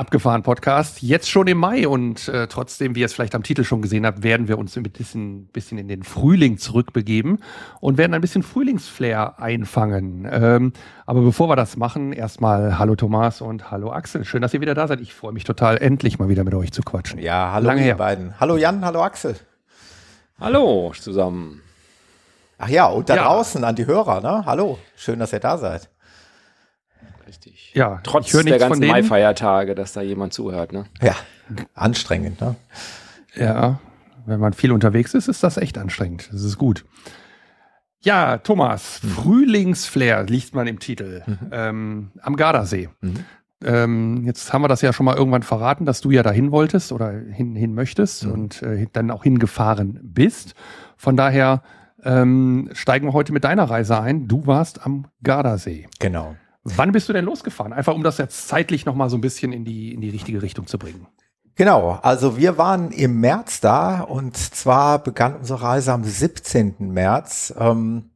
Abgefahren Podcast, jetzt schon im Mai und äh, trotzdem, wie ihr es vielleicht am Titel schon gesehen habt, werden wir uns ein bisschen, bisschen in den Frühling zurückbegeben und werden ein bisschen Frühlingsflair einfangen. Ähm, aber bevor wir das machen, erstmal hallo Thomas und hallo Axel. Schön, dass ihr wieder da seid. Ich freue mich total, endlich mal wieder mit euch zu quatschen. Ja, hallo Lange ihr her. beiden. Hallo Jan, hallo Axel. Hallo zusammen. Ach ja, und da ja. draußen an die Hörer, ne? Hallo, schön, dass ihr da seid. Richtig. Ja, trotz der ganzen Mai-Feiertage, dass da jemand zuhört, ne? Ja, anstrengend, ne? Ja, wenn man viel unterwegs ist, ist das echt anstrengend. Das ist gut. Ja, Thomas, mhm. Frühlingsflair liest man im Titel mhm. ähm, am Gardasee. Mhm. Ähm, jetzt haben wir das ja schon mal irgendwann verraten, dass du ja dahin wolltest oder hin, hin möchtest mhm. und äh, dann auch hingefahren bist. Von daher ähm, steigen wir heute mit deiner Reise ein. Du warst am Gardasee. Genau. Wann bist du denn losgefahren? Einfach um das jetzt zeitlich nochmal so ein bisschen in die, in die richtige Richtung zu bringen. Genau, also wir waren im März da und zwar begann unsere Reise am 17. März. Ähm,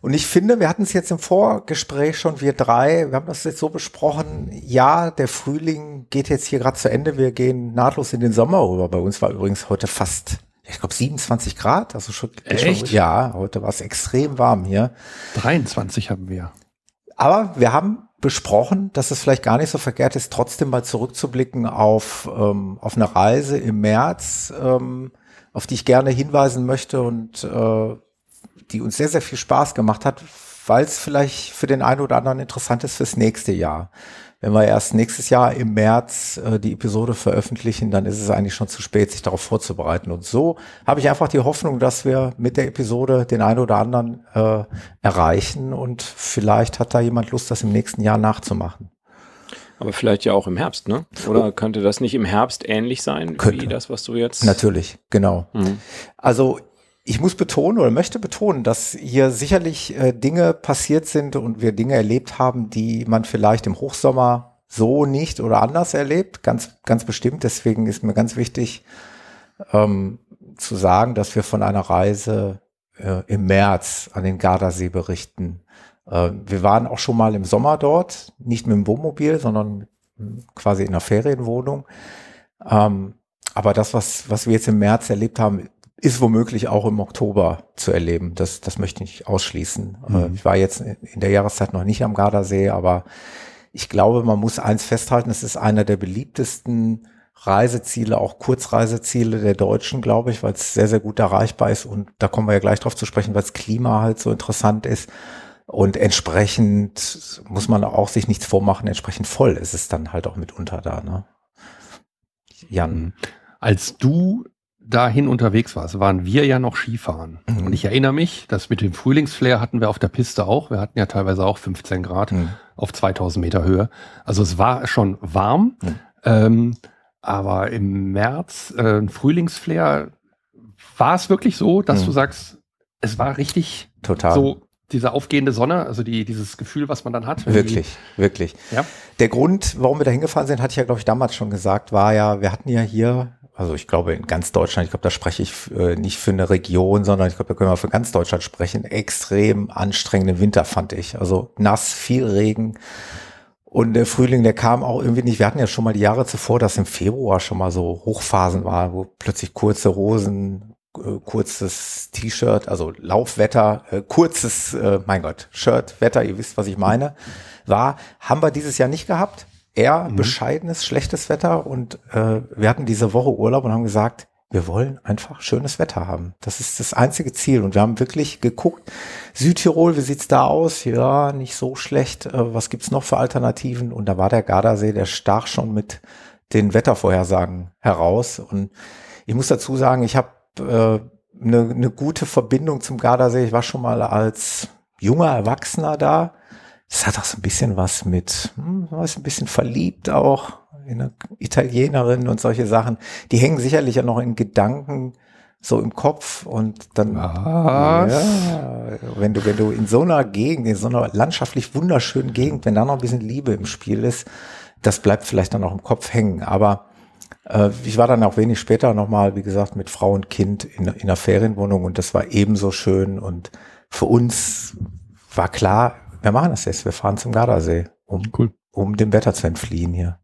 und ich finde, wir hatten es jetzt im Vorgespräch schon, wir drei, wir haben das jetzt so besprochen, ja, der Frühling geht jetzt hier gerade zu Ende, wir gehen nahtlos in den Sommer rüber. Bei uns war übrigens heute fast, ich glaube 27 Grad, also schon, Echt? Schon, ja, heute war es extrem warm hier. 23 haben wir. Aber wir haben besprochen, dass es vielleicht gar nicht so verkehrt ist, trotzdem mal zurückzublicken auf, ähm, auf eine Reise im März, ähm, auf die ich gerne hinweisen möchte und äh, die uns sehr, sehr viel Spaß gemacht hat, weil es vielleicht für den einen oder anderen interessant ist fürs nächste Jahr wenn wir erst nächstes Jahr im März äh, die Episode veröffentlichen, dann ist es eigentlich schon zu spät, sich darauf vorzubereiten. Und so habe ich einfach die Hoffnung, dass wir mit der Episode den einen oder anderen äh, erreichen und vielleicht hat da jemand Lust, das im nächsten Jahr nachzumachen. Aber vielleicht ja auch im Herbst, ne? Oder oh. könnte das nicht im Herbst ähnlich sein könnte. wie das, was du jetzt? Natürlich, genau. Mhm. Also ich muss betonen oder möchte betonen, dass hier sicherlich äh, Dinge passiert sind und wir Dinge erlebt haben, die man vielleicht im Hochsommer so nicht oder anders erlebt. Ganz, ganz bestimmt. Deswegen ist mir ganz wichtig ähm, zu sagen, dass wir von einer Reise äh, im März an den Gardasee berichten. Äh, wir waren auch schon mal im Sommer dort, nicht mit dem Wohnmobil, sondern quasi in einer Ferienwohnung. Ähm, aber das, was, was wir jetzt im März erlebt haben, ist womöglich auch im Oktober zu erleben. Das, das möchte ich nicht ausschließen. Äh, mhm. Ich war jetzt in der Jahreszeit noch nicht am Gardasee, aber ich glaube, man muss eins festhalten, es ist einer der beliebtesten Reiseziele, auch Kurzreiseziele der Deutschen, glaube ich, weil es sehr, sehr gut erreichbar ist. Und da kommen wir ja gleich drauf zu sprechen, weil das Klima halt so interessant ist. Und entsprechend muss man auch sich nichts vormachen, entsprechend voll ist es dann halt auch mitunter da. Ne? Jan. Mhm. Als du dahin unterwegs warst, waren wir ja noch Skifahren. Mhm. Und ich erinnere mich, dass mit dem Frühlingsflair hatten wir auf der Piste auch. Wir hatten ja teilweise auch 15 Grad mhm. auf 2000 Meter Höhe. Also es war schon warm. Mhm. Ähm, aber im März, äh, Frühlingsflair, war es wirklich so, dass mhm. du sagst, es war richtig Total. so diese aufgehende Sonne, also die, dieses Gefühl, was man dann hat. Wirklich, wirklich. Ja? Der Grund, warum wir da hingefahren sind, hatte ich ja, glaube ich, damals schon gesagt, war ja, wir hatten ja hier also ich glaube in ganz Deutschland, ich glaube, da spreche ich äh, nicht für eine Region, sondern ich glaube, da können wir für ganz Deutschland sprechen. Extrem anstrengenden Winter fand ich. Also nass, viel Regen. Und der Frühling, der kam auch irgendwie nicht. Wir hatten ja schon mal die Jahre zuvor, dass im Februar schon mal so Hochphasen waren, wo plötzlich kurze Hosen, äh, kurzes T-Shirt, also Laufwetter, äh, kurzes, mein Gott, Shirt, Wetter, ihr wisst, was ich meine, war. Haben wir dieses Jahr nicht gehabt eher mhm. bescheidenes, schlechtes Wetter und äh, wir hatten diese Woche Urlaub und haben gesagt, wir wollen einfach schönes Wetter haben. Das ist das einzige Ziel. Und wir haben wirklich geguckt, Südtirol, wie sieht's da aus? Ja, nicht so schlecht. Äh, was gibt's noch für Alternativen? Und da war der Gardasee, der stach schon mit den Wettervorhersagen heraus. Und ich muss dazu sagen, ich habe äh, eine ne gute Verbindung zum Gardasee. Ich war schon mal als junger Erwachsener da. Es das hat auch so ein bisschen was mit, hm, ist ein bisschen verliebt auch in eine Italienerin und solche Sachen. Die hängen sicherlich ja noch in Gedanken so im Kopf und dann, was? ja, wenn du, wenn du in so einer Gegend, in so einer landschaftlich wunderschönen Gegend, wenn da noch ein bisschen Liebe im Spiel ist, das bleibt vielleicht dann auch im Kopf hängen. Aber äh, ich war dann auch wenig später nochmal, wie gesagt, mit Frau und Kind in, in einer Ferienwohnung und das war ebenso schön und für uns war klar, wir machen das jetzt, wir fahren zum Gardasee, um, cool. um dem Wetter zu entfliehen hier.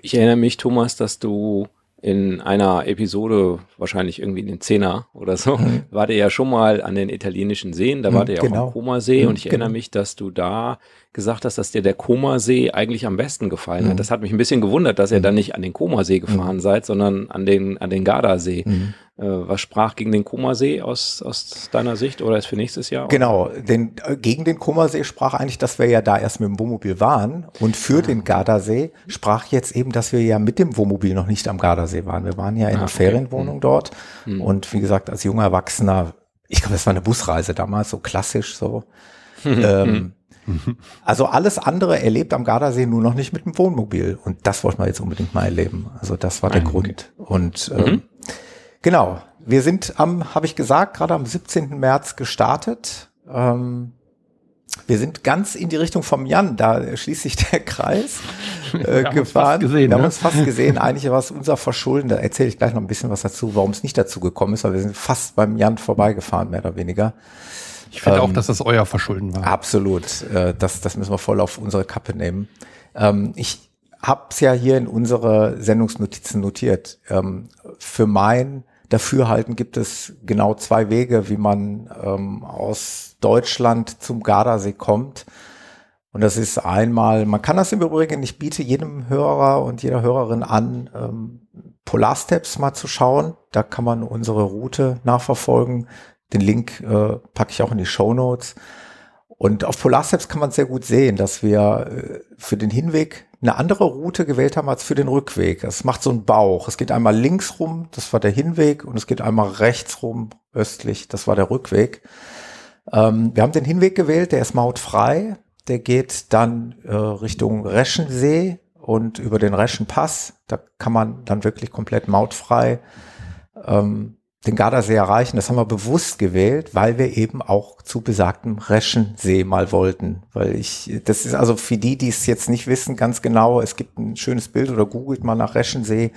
Ich erinnere mich, Thomas, dass du in einer Episode, wahrscheinlich irgendwie in den Zehner oder so, mhm. wart ihr ja schon mal an den italienischen Seen, da wart ihr ja genau. auch am Koma-See mhm, und ich genau. erinnere mich, dass du da gesagt hast, dass dir der Koma-See eigentlich am besten gefallen mhm. hat. Das hat mich ein bisschen gewundert, dass ihr mhm. dann nicht an den Koma-See gefahren mhm. seid, sondern an den, an den Gardasee. Mhm. Äh, was sprach gegen den Kummersee aus, aus deiner Sicht oder ist für nächstes Jahr? Genau, denn äh, gegen den Kummersee sprach eigentlich, dass wir ja da erst mit dem Wohnmobil waren und für ah. den Gardasee sprach jetzt eben, dass wir ja mit dem Wohnmobil noch nicht am Gardasee waren. Wir waren ja in ah, einer okay. Ferienwohnung mhm. dort mhm. und wie gesagt, als junger Erwachsener, ich glaube, das war eine Busreise damals, so klassisch so. ähm, also alles andere erlebt am Gardasee nur noch nicht mit dem Wohnmobil. Und das wollten wir jetzt unbedingt mal erleben. Also das war der okay. Grund. Und ähm, mhm. Genau. Wir sind am, habe ich gesagt, gerade am 17. März gestartet. Ähm, wir sind ganz in die Richtung vom Jan, da schließt sich der Kreis äh, wir gefahren. Gesehen, wir ne? haben uns fast gesehen. Eigentlich war es unser Verschulden. Da erzähle ich gleich noch ein bisschen was dazu, warum es nicht dazu gekommen ist, weil wir sind fast beim Jan vorbeigefahren, mehr oder weniger. Ich finde ähm, auch, dass das euer Verschulden war. Absolut. Äh, das, das müssen wir voll auf unsere Kappe nehmen. Ähm, ich habe es ja hier in unsere Sendungsnotizen notiert. Ähm, für mein Dafürhalten gibt es genau zwei Wege, wie man ähm, aus Deutschland zum Gardasee kommt. Und das ist einmal, man kann das im Übrigen, ich biete jedem Hörer und jeder Hörerin an, ähm, Polarsteps mal zu schauen. Da kann man unsere Route nachverfolgen. Den Link äh, packe ich auch in die Show Notes. Und auf Polarsteps kann man sehr gut sehen, dass wir äh, für den Hinweg eine andere Route gewählt haben als für den Rückweg. Es macht so einen Bauch. Es geht einmal links rum, das war der Hinweg, und es geht einmal rechts rum, östlich, das war der Rückweg. Ähm, wir haben den Hinweg gewählt, der ist mautfrei. Der geht dann äh, Richtung Reschensee und über den Reschenpass. Da kann man dann wirklich komplett mautfrei ähm, den Gardasee erreichen. Das haben wir bewusst gewählt, weil wir eben auch zu besagtem Reschensee mal wollten. Weil ich, das ist also für die, die es jetzt nicht wissen, ganz genau, es gibt ein schönes Bild oder googelt mal nach Reschensee.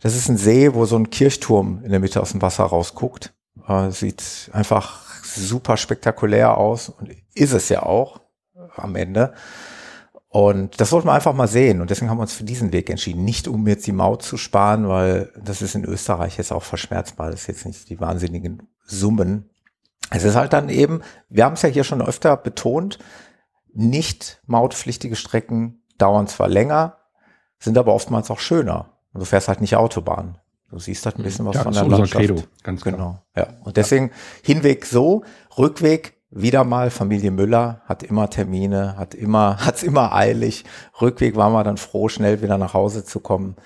Das ist ein See, wo so ein Kirchturm in der Mitte aus dem Wasser rausguckt. Äh, sieht einfach super spektakulär aus und ist es ja auch am Ende. Und das wollten wir einfach mal sehen. Und deswegen haben wir uns für diesen Weg entschieden. Nicht um jetzt die Maut zu sparen, weil das ist in Österreich jetzt auch verschmerzbar. Das ist jetzt nicht die wahnsinnigen Summen. Es ist halt dann eben, wir haben es ja hier schon öfter betont, nicht mautpflichtige Strecken dauern zwar länger, sind aber oftmals auch schöner. Du fährst halt nicht Autobahn. Du siehst halt ein bisschen was ja, von der Landschaft. Credo, ganz genau. Ja. Und deswegen. Hinweg so, Rückweg wieder mal Familie Müller hat immer Termine, hat immer, hat's immer eilig. Rückweg waren wir dann froh, schnell wieder nach Hause zu kommen.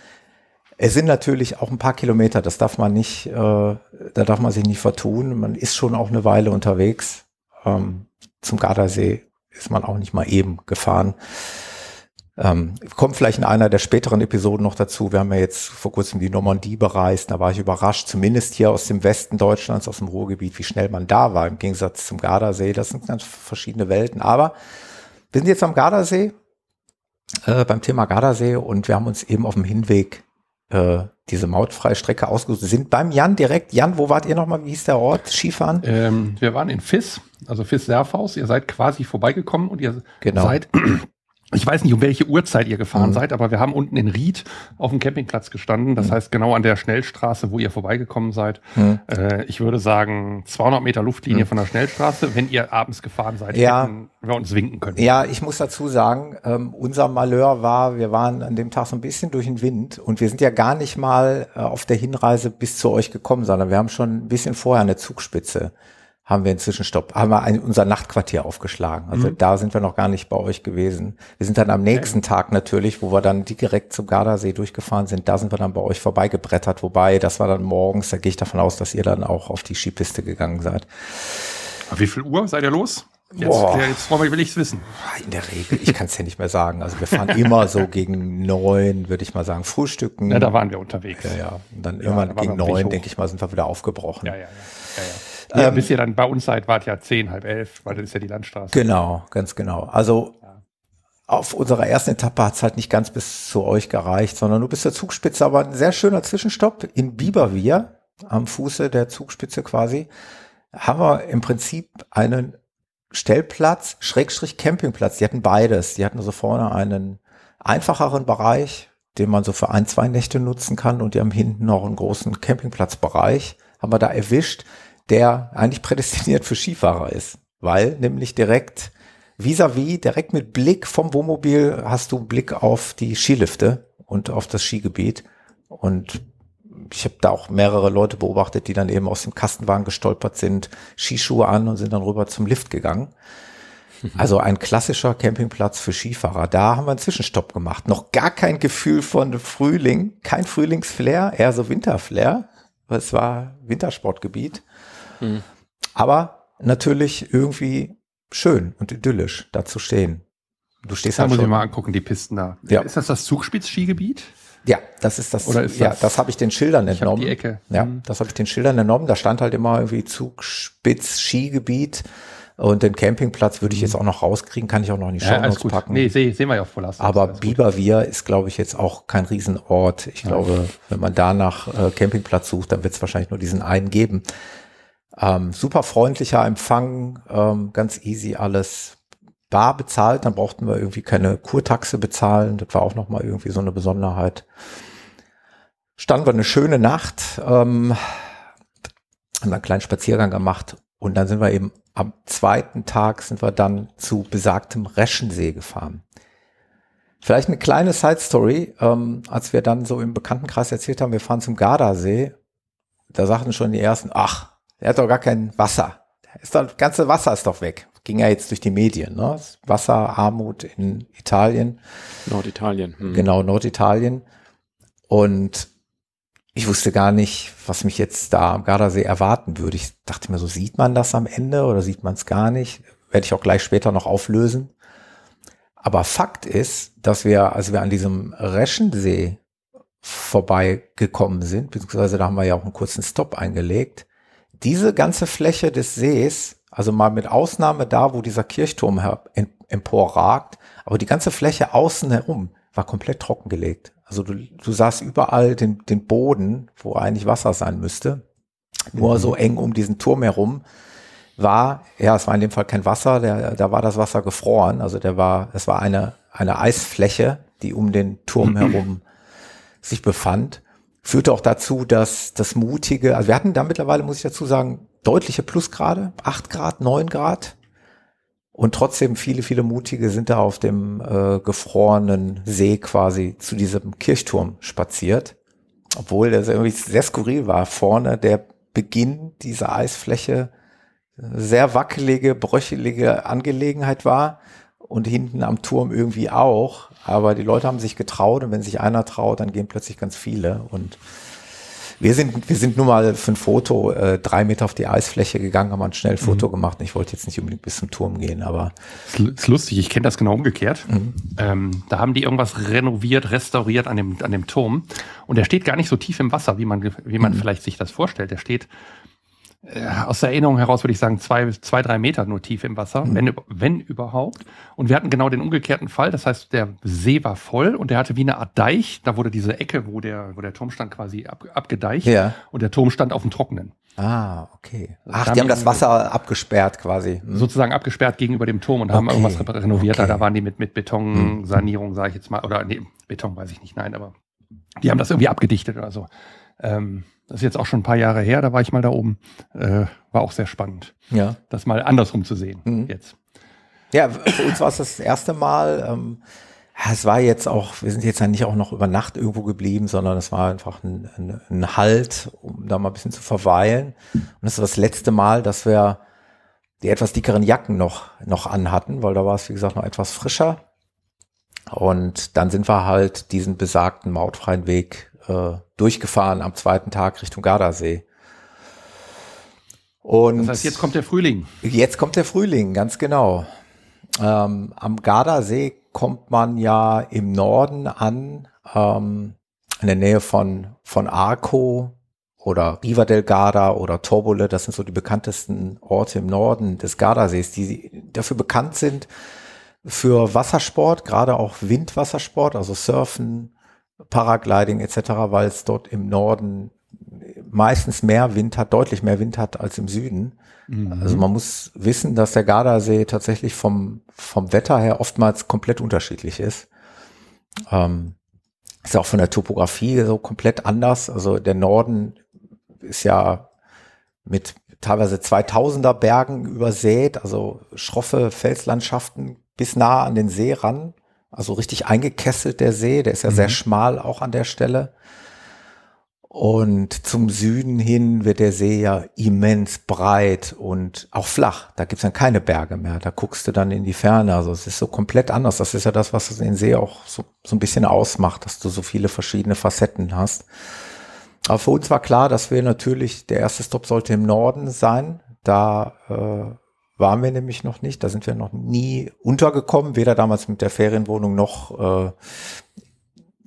Es sind natürlich auch ein paar Kilometer, das darf man nicht, äh, da darf man sich nicht vertun. Man ist schon auch eine Weile unterwegs. Ähm, zum Gardasee ist man auch nicht mal eben gefahren. Ähm, kommt vielleicht in einer der späteren Episoden noch dazu. Wir haben ja jetzt vor kurzem die Normandie bereist. Da war ich überrascht, zumindest hier aus dem Westen Deutschlands, aus dem Ruhrgebiet, wie schnell man da war im Gegensatz zum Gardasee. Das sind ganz verschiedene Welten. Aber wir sind jetzt am Gardasee, äh, beim Thema Gardasee und wir haben uns eben auf dem Hinweg äh, diese mautfreie Strecke ausgesucht. Wir sind beim Jan direkt. Jan, wo wart ihr nochmal? Wie hieß der Ort? Skifahren? Ähm, wir waren in Fiss, also Fiss-Serfaus. Ihr seid quasi vorbeigekommen und ihr genau. seid ich weiß nicht, um welche Uhrzeit ihr gefahren mhm. seid, aber wir haben unten in Ried auf dem Campingplatz gestanden. Das mhm. heißt, genau an der Schnellstraße, wo ihr vorbeigekommen seid. Mhm. Äh, ich würde sagen, 200 Meter Luftlinie mhm. von der Schnellstraße. Wenn ihr abends gefahren seid, ja. hätten wir uns winken können. Ja, ich muss dazu sagen, ähm, unser Malheur war, wir waren an dem Tag so ein bisschen durch den Wind und wir sind ja gar nicht mal äh, auf der Hinreise bis zu euch gekommen, sondern wir haben schon ein bisschen vorher eine Zugspitze haben wir inzwischen Stopp, haben wir ein, unser Nachtquartier aufgeschlagen. Also mhm. da sind wir noch gar nicht bei euch gewesen. Wir sind dann am nächsten okay. Tag natürlich, wo wir dann direkt zum Gardasee durchgefahren sind, da sind wir dann bei euch vorbeigebrettert, wobei das war dann morgens, da gehe ich davon aus, dass ihr dann auch auf die Skipiste gegangen seid. Wie viel Uhr seid ihr los? Jetzt, Boah. jetzt will ich es wissen. In der Regel, ich kann es ja nicht mehr sagen. Also wir fahren immer so gegen neun, würde ich mal sagen, frühstücken. Ja, da waren wir unterwegs. Ja, ja. Und dann ja, irgendwann da gegen neun, denke ich mal, sind wir wieder aufgebrochen. Ja, ja, ja. ja, ja. Ähm, bis ihr dann bei uns seid, wart ja zehn, halb elf, weil das ist ja die Landstraße. Genau, ganz genau. Also auf unserer ersten Etappe hat es halt nicht ganz bis zu euch gereicht, sondern nur bis zur Zugspitze, aber ein sehr schöner Zwischenstopp in Biberwier, am Fuße der Zugspitze quasi, haben wir im Prinzip einen Stellplatz, Schrägstrich Campingplatz. Die hatten beides. Die hatten also vorne einen einfacheren Bereich, den man so für ein, zwei Nächte nutzen kann und die haben hinten noch einen großen Campingplatzbereich. Haben wir da erwischt, der eigentlich prädestiniert für Skifahrer ist, weil nämlich direkt vis-à-vis, -vis, direkt mit Blick vom Wohnmobil hast du Blick auf die Skilifte und auf das Skigebiet und ich habe da auch mehrere Leute beobachtet, die dann eben aus dem Kastenwagen gestolpert sind, Skischuhe an und sind dann rüber zum Lift gegangen. Also ein klassischer Campingplatz für Skifahrer. Da haben wir einen Zwischenstopp gemacht. Noch gar kein Gefühl von Frühling, kein Frühlingsflair, eher so Winterflair. Es war Wintersportgebiet. Mhm. Aber natürlich irgendwie schön und idyllisch da zu stehen. Du stehst da halt muss schon. ich mal angucken, die Pisten da. Ja. Ist das das Zugspitz-Skigebiet? Ja, das ist das. Oder ist ja, das, das habe ich den Schildern entnommen. die Ecke. Ja, mhm. das habe ich den Schildern entnommen. Da stand halt immer irgendwie Zugspitz Skigebiet. Und den Campingplatz würde ich jetzt auch noch rauskriegen, kann ich auch noch in die ja, Show packen. Nee, sehen seh wir ja auf Vollast. Aber Biberwier ist, glaube ich, jetzt auch kein Riesenort. Ich ja. glaube, wenn man da nach äh, Campingplatz sucht, dann wird es wahrscheinlich nur diesen einen geben. Ähm, super freundlicher Empfang, ähm, ganz easy alles bar bezahlt, dann brauchten wir irgendwie keine Kurtaxe bezahlen. Das war auch nochmal irgendwie so eine Besonderheit. Standen wir eine schöne Nacht, ähm, haben einen kleinen Spaziergang gemacht und dann sind wir eben am zweiten Tag sind wir dann zu besagtem Reschensee gefahren. Vielleicht eine kleine Side Story, ähm, als wir dann so im Bekanntenkreis erzählt haben, wir fahren zum Gardasee, da sagten schon die ersten, ach, er hat doch gar kein Wasser. Ist das ganze Wasser ist doch weg ging ja jetzt durch die Medien, ne? Wasserarmut in Italien. Norditalien. Hm. Genau, Norditalien. Und ich wusste gar nicht, was mich jetzt da am Gardasee erwarten würde. Ich dachte mir so, sieht man das am Ende oder sieht man es gar nicht? Werde ich auch gleich später noch auflösen. Aber Fakt ist, dass wir, als wir an diesem Reschensee vorbeigekommen sind, beziehungsweise da haben wir ja auch einen kurzen Stop eingelegt, diese ganze Fläche des Sees also mal mit Ausnahme da, wo dieser Kirchturm emporragt, aber die ganze Fläche außen herum war komplett trockengelegt. Also du, du sahst überall den, den Boden, wo eigentlich Wasser sein müsste. Nur mhm. so eng um diesen Turm herum war, ja, es war in dem Fall kein Wasser, der, da war das Wasser gefroren. Also der war, es war eine, eine Eisfläche, die um den Turm herum sich befand. Führte auch dazu, dass das mutige, also wir hatten da mittlerweile, muss ich dazu sagen, deutliche Plusgrade, 8 Grad, 9 Grad. Und trotzdem viele, viele Mutige sind da auf dem äh, gefrorenen See quasi zu diesem Kirchturm spaziert. Obwohl das irgendwie sehr skurril war. Vorne der Beginn dieser Eisfläche sehr wackelige, bröchelige Angelegenheit war und hinten am Turm irgendwie auch. Aber die Leute haben sich getraut und wenn sich einer traut, dann gehen plötzlich ganz viele und wir sind, wir sind nun mal für ein Foto äh, drei Meter auf die Eisfläche gegangen, haben ein schnell Foto mhm. gemacht. Ich wollte jetzt nicht unbedingt bis zum Turm gehen, aber. Das ist lustig, ich kenne das genau umgekehrt. Mhm. Ähm, da haben die irgendwas renoviert, restauriert an dem, an dem Turm. Und der steht gar nicht so tief im Wasser, wie man, wie man mhm. vielleicht sich das vorstellt. Der steht aus der Erinnerung heraus würde ich sagen, zwei, zwei, drei Meter nur tief im Wasser, mhm. wenn, wenn überhaupt. Und wir hatten genau den umgekehrten Fall. Das heißt, der See war voll und der hatte wie eine Art Deich. Da wurde diese Ecke, wo der, wo der Turm stand, quasi ab, abgedeicht. Ja. Und der Turm stand auf dem Trockenen. Ah, okay. Also Ach, die haben das Wasser abgesperrt quasi. Hm. Sozusagen abgesperrt gegenüber dem Turm und okay. haben irgendwas renoviert. Okay. Da waren die mit, mit Betonsanierung, hm. sage ich jetzt mal. Oder nee, Beton weiß ich nicht, nein, aber die haben das irgendwie abgedichtet oder so. Ähm, das ist jetzt auch schon ein paar Jahre her, da war ich mal da oben. Äh, war auch sehr spannend. Ja. Das mal andersrum zu sehen mhm. jetzt. Ja, für uns war es das erste Mal. Ähm, es war jetzt auch, wir sind jetzt ja nicht auch noch über Nacht irgendwo geblieben, sondern es war einfach ein, ein, ein Halt, um da mal ein bisschen zu verweilen. Und das ist das letzte Mal, dass wir die etwas dickeren Jacken noch, noch anhatten, weil da war es, wie gesagt, noch etwas frischer. Und dann sind wir halt diesen besagten mautfreien Weg äh, durchgefahren am zweiten Tag Richtung Gardasee. Und das heißt, jetzt kommt der Frühling. Jetzt kommt der Frühling, ganz genau. Ähm, am Gardasee kommt man ja im Norden an, ähm, in der Nähe von, von Arco oder Riva del Garda oder Torbole. Das sind so die bekanntesten Orte im Norden des Gardasees, die dafür bekannt sind für Wassersport, gerade auch Windwassersport, also Surfen, Paragliding etc., weil es dort im Norden meistens mehr Wind hat, deutlich mehr Wind hat als im Süden. Mhm. Also man muss wissen, dass der Gardasee tatsächlich vom, vom Wetter her oftmals komplett unterschiedlich ist. Ähm, ist auch von der Topografie so komplett anders. Also der Norden ist ja mit teilweise 2000er Bergen übersät, also schroffe Felslandschaften bis nah an den See ran. Also richtig eingekesselt der See, der ist ja mhm. sehr schmal auch an der Stelle. Und zum Süden hin wird der See ja immens breit und auch flach. Da gibt's dann keine Berge mehr. Da guckst du dann in die Ferne. Also es ist so komplett anders. Das ist ja das, was den See auch so, so ein bisschen ausmacht, dass du so viele verschiedene Facetten hast. Aber für uns war klar, dass wir natürlich, der erste Stop sollte im Norden sein. Da äh, waren wir nämlich noch nicht. Da sind wir noch nie untergekommen, weder damals mit der Ferienwohnung noch äh,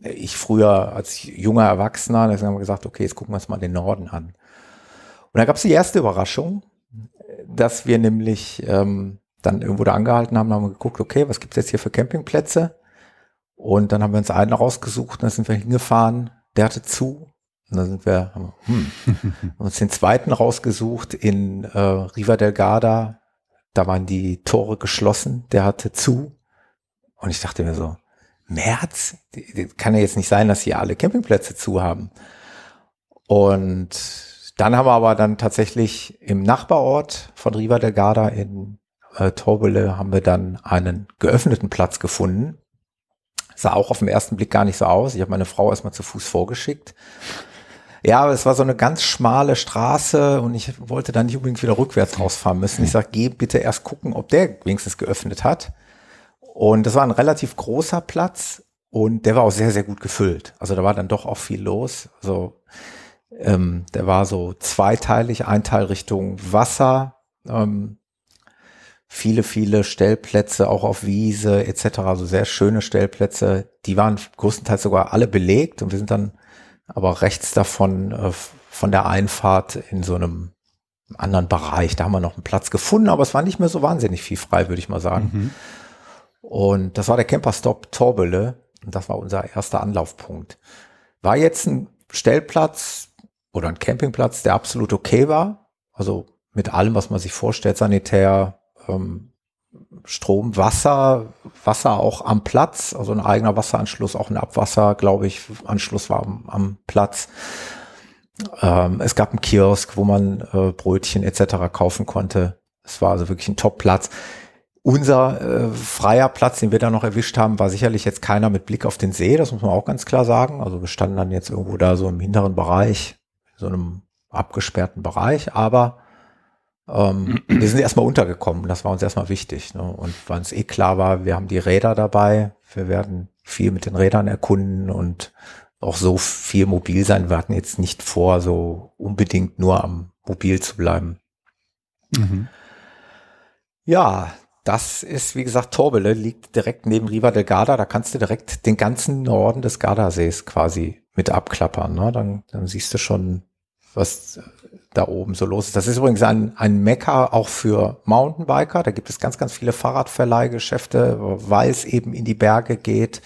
ich früher als junger Erwachsener, da haben wir gesagt, okay, jetzt gucken wir uns mal den Norden an. Und da gab es die erste Überraschung, dass wir nämlich ähm, dann irgendwo da angehalten haben, haben wir geguckt, okay, was gibt's jetzt hier für Campingplätze? Und dann haben wir uns einen rausgesucht, dann sind wir hingefahren, der hatte zu. Und dann sind wir, haben, hm, haben uns den zweiten rausgesucht in äh, Riva del Garda. Da waren die Tore geschlossen, der hatte zu. Und ich dachte mir so, März? Kann ja jetzt nicht sein, dass hier alle Campingplätze zu haben. Und dann haben wir aber dann tatsächlich im Nachbarort von Riva del Garda in äh, Torbele haben wir dann einen geöffneten Platz gefunden. Sah auch auf den ersten Blick gar nicht so aus. Ich habe meine Frau erstmal zu Fuß vorgeschickt. Ja, aber es war so eine ganz schmale Straße und ich wollte dann nicht unbedingt wieder rückwärts rausfahren müssen. Ich sage, geh bitte erst gucken, ob der wenigstens geöffnet hat. Und das war ein relativ großer Platz und der war auch sehr, sehr gut gefüllt. Also da war dann doch auch viel los. Also ähm, der war so zweiteilig, ein Teil Richtung Wasser, ähm, viele, viele Stellplätze, auch auf Wiese etc., also sehr schöne Stellplätze. Die waren größtenteils sogar alle belegt und wir sind dann aber rechts davon äh, von der Einfahrt in so einem anderen Bereich. Da haben wir noch einen Platz gefunden, aber es war nicht mehr so wahnsinnig viel frei, würde ich mal sagen. Mhm. Und das war der Camperstop Torbele. Und das war unser erster Anlaufpunkt. War jetzt ein Stellplatz oder ein Campingplatz, der absolut okay war. Also mit allem, was man sich vorstellt, sanitär, ähm, Strom, Wasser, Wasser auch am Platz, also ein eigener Wasseranschluss, auch ein Abwasser, glaube ich, Anschluss war am, am Platz. Ähm, es gab einen Kiosk, wo man äh, Brötchen etc. kaufen konnte. Es war also wirklich ein Top-Platz. Unser äh, freier Platz, den wir da noch erwischt haben, war sicherlich jetzt keiner mit Blick auf den See, das muss man auch ganz klar sagen. Also wir standen dann jetzt irgendwo da so im hinteren Bereich, so einem abgesperrten Bereich, aber ähm, wir sind erstmal untergekommen, das war uns erstmal wichtig. Ne? Und weil es eh klar war, wir haben die Räder dabei, wir werden viel mit den Rädern erkunden und auch so viel mobil sein. Wir hatten jetzt nicht vor, so unbedingt nur am Mobil zu bleiben. Mhm. Ja, das ist, wie gesagt, Torbele liegt direkt neben Riva del Garda. Da kannst du direkt den ganzen Norden des Gardasees quasi mit abklappern. Ne? Dann, dann siehst du schon, was da oben so los ist. Das ist übrigens ein, ein Mekka auch für Mountainbiker. Da gibt es ganz, ganz viele Fahrradverleihgeschäfte, weil es eben in die Berge geht.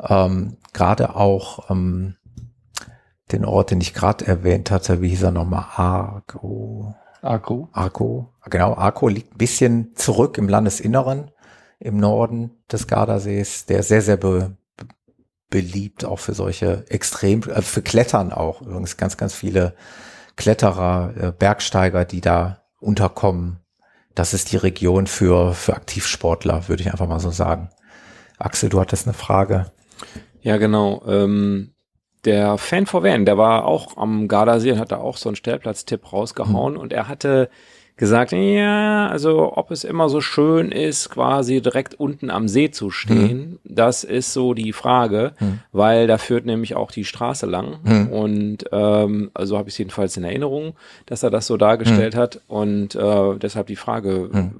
Ähm, gerade auch ähm, den Ort, den ich gerade erwähnt hatte, wie hieß er nochmal? Argo. Arco. Arco, genau. Arco liegt ein bisschen zurück im Landesinneren, im Norden des Gardasees, der sehr, sehr be, beliebt auch für solche extrem, äh, für Klettern auch. Übrigens ganz, ganz viele Kletterer, äh, Bergsteiger, die da unterkommen. Das ist die Region für, für Aktivsportler, würde ich einfach mal so sagen. Axel, du hattest eine Frage. Ja, genau. Ähm, der Fan for Van, der war auch am Gardasee und hat da auch so einen Stellplatztipp rausgehauen mhm. und er hatte gesagt, ja, also ob es immer so schön ist, quasi direkt unten am See zu stehen, hm. das ist so die Frage, hm. weil da führt nämlich auch die Straße lang. Hm. Und ähm, also habe ich es jedenfalls in Erinnerung, dass er das so dargestellt hm. hat. Und äh, deshalb die Frage, hm.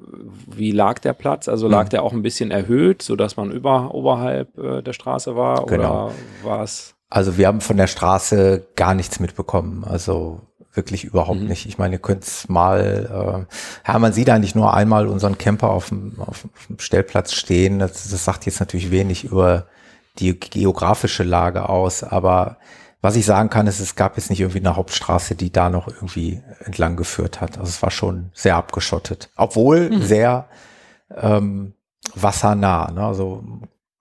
wie lag der Platz? Also lag hm. der auch ein bisschen erhöht, sodass man über, oberhalb äh, der Straße war? Genau. Oder war es? Also wir haben von der Straße gar nichts mitbekommen. Also wirklich überhaupt mhm. nicht. Ich meine, ihr könnt mal, äh, ja, man sieht eigentlich nur einmal unseren Camper auf dem, auf dem Stellplatz stehen. Das, das sagt jetzt natürlich wenig über die geografische Lage aus, aber was ich sagen kann, ist, es gab jetzt nicht irgendwie eine Hauptstraße, die da noch irgendwie entlang geführt hat. Also es war schon sehr abgeschottet, obwohl mhm. sehr ähm, wassernah. Ne? Also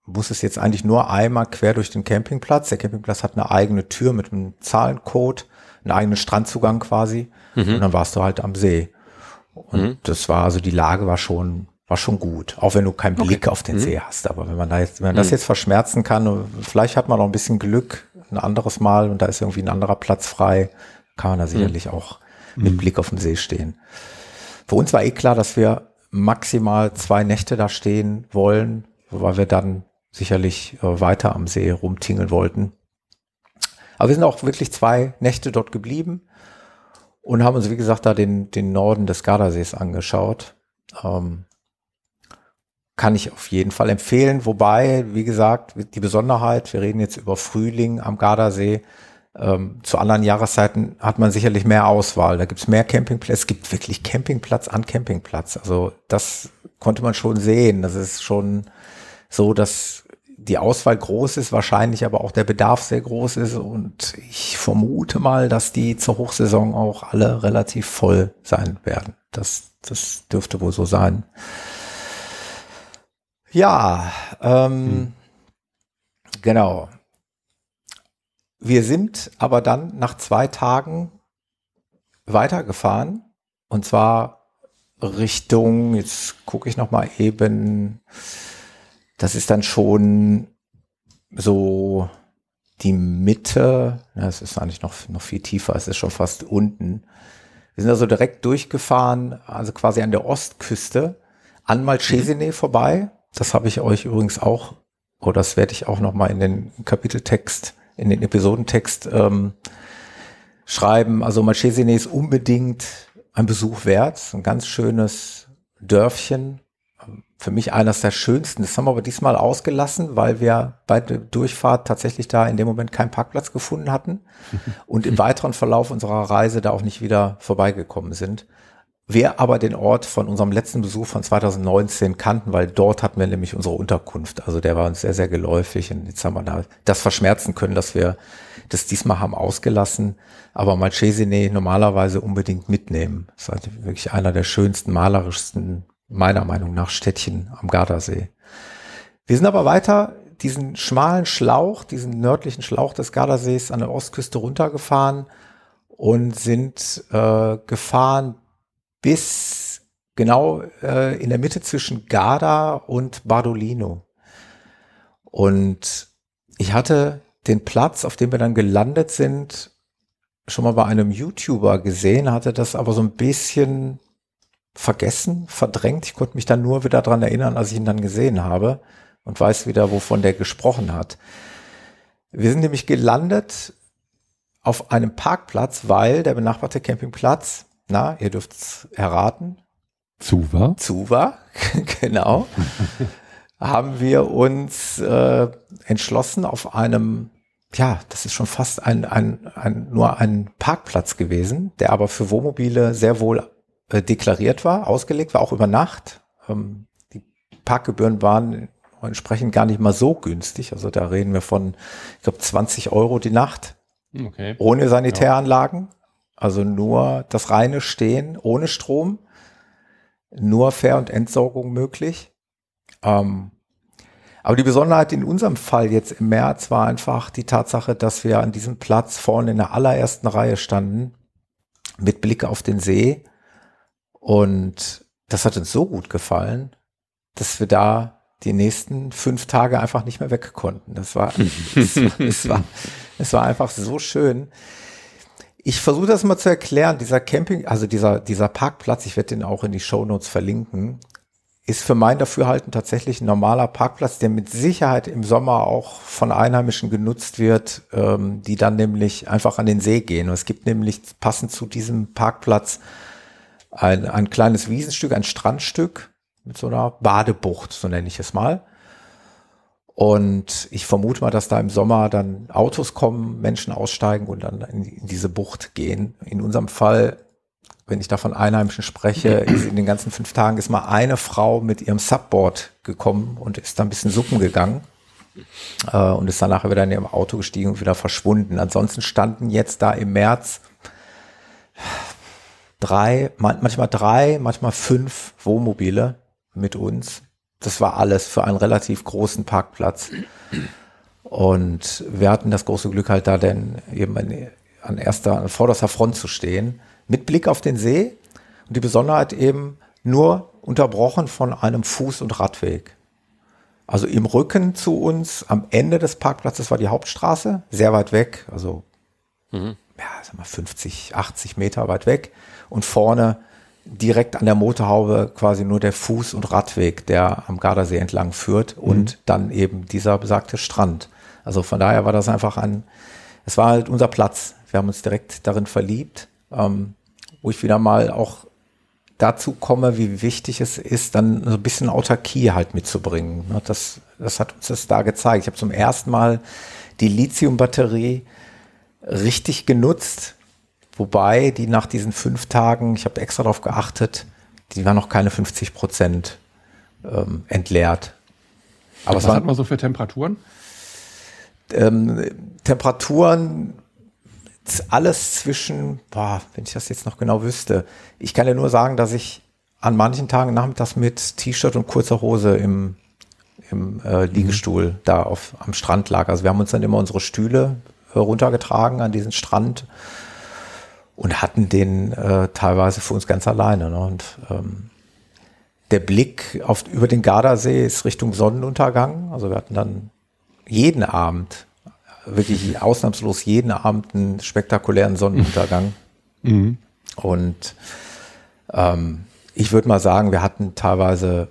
muss es jetzt eigentlich nur einmal quer durch den Campingplatz. Der Campingplatz hat eine eigene Tür mit einem Zahlencode einen eigenen Strandzugang quasi. Mhm. Und dann warst du halt am See. Und mhm. das war, also die Lage war schon, war schon gut. Auch wenn du keinen Blick okay. auf den mhm. See hast. Aber wenn man da jetzt, wenn man das mhm. jetzt verschmerzen kann, vielleicht hat man noch ein bisschen Glück ein anderes Mal und da ist irgendwie ein anderer Platz frei, kann man da mhm. sicherlich auch mit mhm. Blick auf den See stehen. Für uns war eh klar, dass wir maximal zwei Nächte da stehen wollen, weil wir dann sicherlich äh, weiter am See rumtingeln wollten. Aber wir sind auch wirklich zwei Nächte dort geblieben und haben uns, wie gesagt, da den, den Norden des Gardasees angeschaut. Ähm, kann ich auf jeden Fall empfehlen. Wobei, wie gesagt, die Besonderheit, wir reden jetzt über Frühling am Gardasee. Ähm, zu anderen Jahreszeiten hat man sicherlich mehr Auswahl. Da gibt es mehr Campingplätze. Es gibt wirklich Campingplatz an Campingplatz. Also das konnte man schon sehen. Das ist schon so, dass die Auswahl groß ist, wahrscheinlich aber auch der Bedarf sehr groß ist und ich vermute mal, dass die zur Hochsaison auch alle relativ voll sein werden. Das, das dürfte wohl so sein. Ja, ähm, hm. genau. Wir sind aber dann nach zwei Tagen weitergefahren und zwar Richtung, jetzt gucke ich noch mal eben, das ist dann schon so die Mitte, es ist eigentlich noch, noch viel tiefer, es ist schon fast unten. Wir sind also direkt durchgefahren, also quasi an der Ostküste, an Malchesine mhm. vorbei. Das habe ich euch übrigens auch, oder das werde ich auch noch mal in den Kapiteltext, in den Episodentext ähm, schreiben. Also Malchesine ist unbedingt ein Besuch wert, ein ganz schönes Dörfchen, für mich eines der schönsten. Das haben wir aber diesmal ausgelassen, weil wir bei der Durchfahrt tatsächlich da in dem Moment keinen Parkplatz gefunden hatten und im weiteren Verlauf unserer Reise da auch nicht wieder vorbeigekommen sind. Wir aber den Ort von unserem letzten Besuch von 2019 kannten, weil dort hatten wir nämlich unsere Unterkunft. Also der war uns sehr, sehr geläufig und jetzt haben wir da das verschmerzen können, dass wir das diesmal haben ausgelassen. Aber Malchesine normalerweise unbedingt mitnehmen. Das ist halt wirklich einer der schönsten, malerischsten meiner Meinung nach Städtchen am Gardasee. Wir sind aber weiter diesen schmalen Schlauch, diesen nördlichen Schlauch des Gardasees an der Ostküste runtergefahren und sind äh, gefahren bis genau äh, in der Mitte zwischen Garda und Bardolino. Und ich hatte den Platz, auf dem wir dann gelandet sind, schon mal bei einem YouTuber gesehen, hatte das aber so ein bisschen vergessen, verdrängt. Ich konnte mich dann nur wieder dran erinnern, als ich ihn dann gesehen habe und weiß wieder, wovon der gesprochen hat. Wir sind nämlich gelandet auf einem Parkplatz, weil der benachbarte Campingplatz, na, ihr dürft es erraten. Zuwa. Zuwa, genau. haben wir uns äh, entschlossen auf einem, ja, das ist schon fast ein, ein, ein, nur ein Parkplatz gewesen, der aber für Wohnmobile sehr wohl äh, deklariert war, ausgelegt war, auch über Nacht. Ähm, die Parkgebühren waren entsprechend gar nicht mal so günstig. Also da reden wir von, ich glaube, 20 Euro die Nacht. Okay. Ohne Sanitäranlagen. Also nur das reine Stehen, ohne Strom. Nur Fair- und Entsorgung möglich. Ähm, aber die Besonderheit in unserem Fall jetzt im März war einfach die Tatsache, dass wir an diesem Platz vorne in der allerersten Reihe standen, mit Blick auf den See und das hat uns so gut gefallen, dass wir da die nächsten fünf Tage einfach nicht mehr weg konnten. Das war, es war, es war, es war einfach so schön. Ich versuche das mal zu erklären. Dieser Camping, also dieser, dieser Parkplatz, ich werde den auch in die Show Notes verlinken, ist für mein Dafürhalten tatsächlich ein normaler Parkplatz, der mit Sicherheit im Sommer auch von Einheimischen genutzt wird, ähm, die dann nämlich einfach an den See gehen. Und es gibt nämlich passend zu diesem Parkplatz ein, ein kleines Wiesenstück, ein Strandstück mit so einer Badebucht, so nenne ich es mal. Und ich vermute mal, dass da im Sommer dann Autos kommen, Menschen aussteigen und dann in, diese Bucht gehen. In unserem Fall, wenn ich da von Einheimischen spreche, in den ganzen fünf Tagen ist mal eine Frau mit ihrem Subboard gekommen und ist da ein bisschen suppen gegangen äh, und ist dann nachher wieder in ihrem Auto gestiegen und wieder verschwunden. Ansonsten standen jetzt da im März drei, manchmal drei, manchmal fünf Wohnmobile mit uns das war alles für einen relativ großen Parkplatz. Und wir hatten das große Glück halt da denn eben an erster, an vorderster Front zu stehen, mit Blick auf den See und die Besonderheit eben nur unterbrochen von einem Fuß- und Radweg. Also im Rücken zu uns, am Ende des Parkplatzes war die Hauptstraße, sehr weit weg, also mhm. Sag mal 50, 80 Meter weit weg. Und vorne direkt an der Motorhaube quasi nur der Fuß- und Radweg, der am Gardasee entlang führt und mhm. dann eben dieser besagte Strand. Also von daher war das einfach ein, es war halt unser Platz. Wir haben uns direkt darin verliebt, ähm, wo ich wieder mal auch dazu komme, wie wichtig es ist, dann so ein bisschen Autarkie halt mitzubringen. Ne, das, das hat uns das da gezeigt. Ich habe zum ersten Mal die Lithium-Batterie richtig genutzt Wobei die nach diesen fünf Tagen, ich habe extra darauf geachtet, die waren noch keine 50 Prozent ähm, entleert. Aber was hat man so für Temperaturen? Ähm, Temperaturen alles zwischen, boah, wenn ich das jetzt noch genau wüsste. Ich kann ja nur sagen, dass ich an manchen Tagen nachmittags mit T-Shirt und kurzer Hose im, im äh, Liegestuhl mhm. da auf, am Strand lag. Also wir haben uns dann immer unsere Stühle runtergetragen an diesen Strand und hatten den äh, teilweise für uns ganz alleine. Ne? Und ähm, der Blick auf, über den Gardasee ist Richtung Sonnenuntergang. Also wir hatten dann jeden Abend, wirklich ausnahmslos jeden Abend einen spektakulären Sonnenuntergang. Mhm. Und ähm, ich würde mal sagen, wir hatten teilweise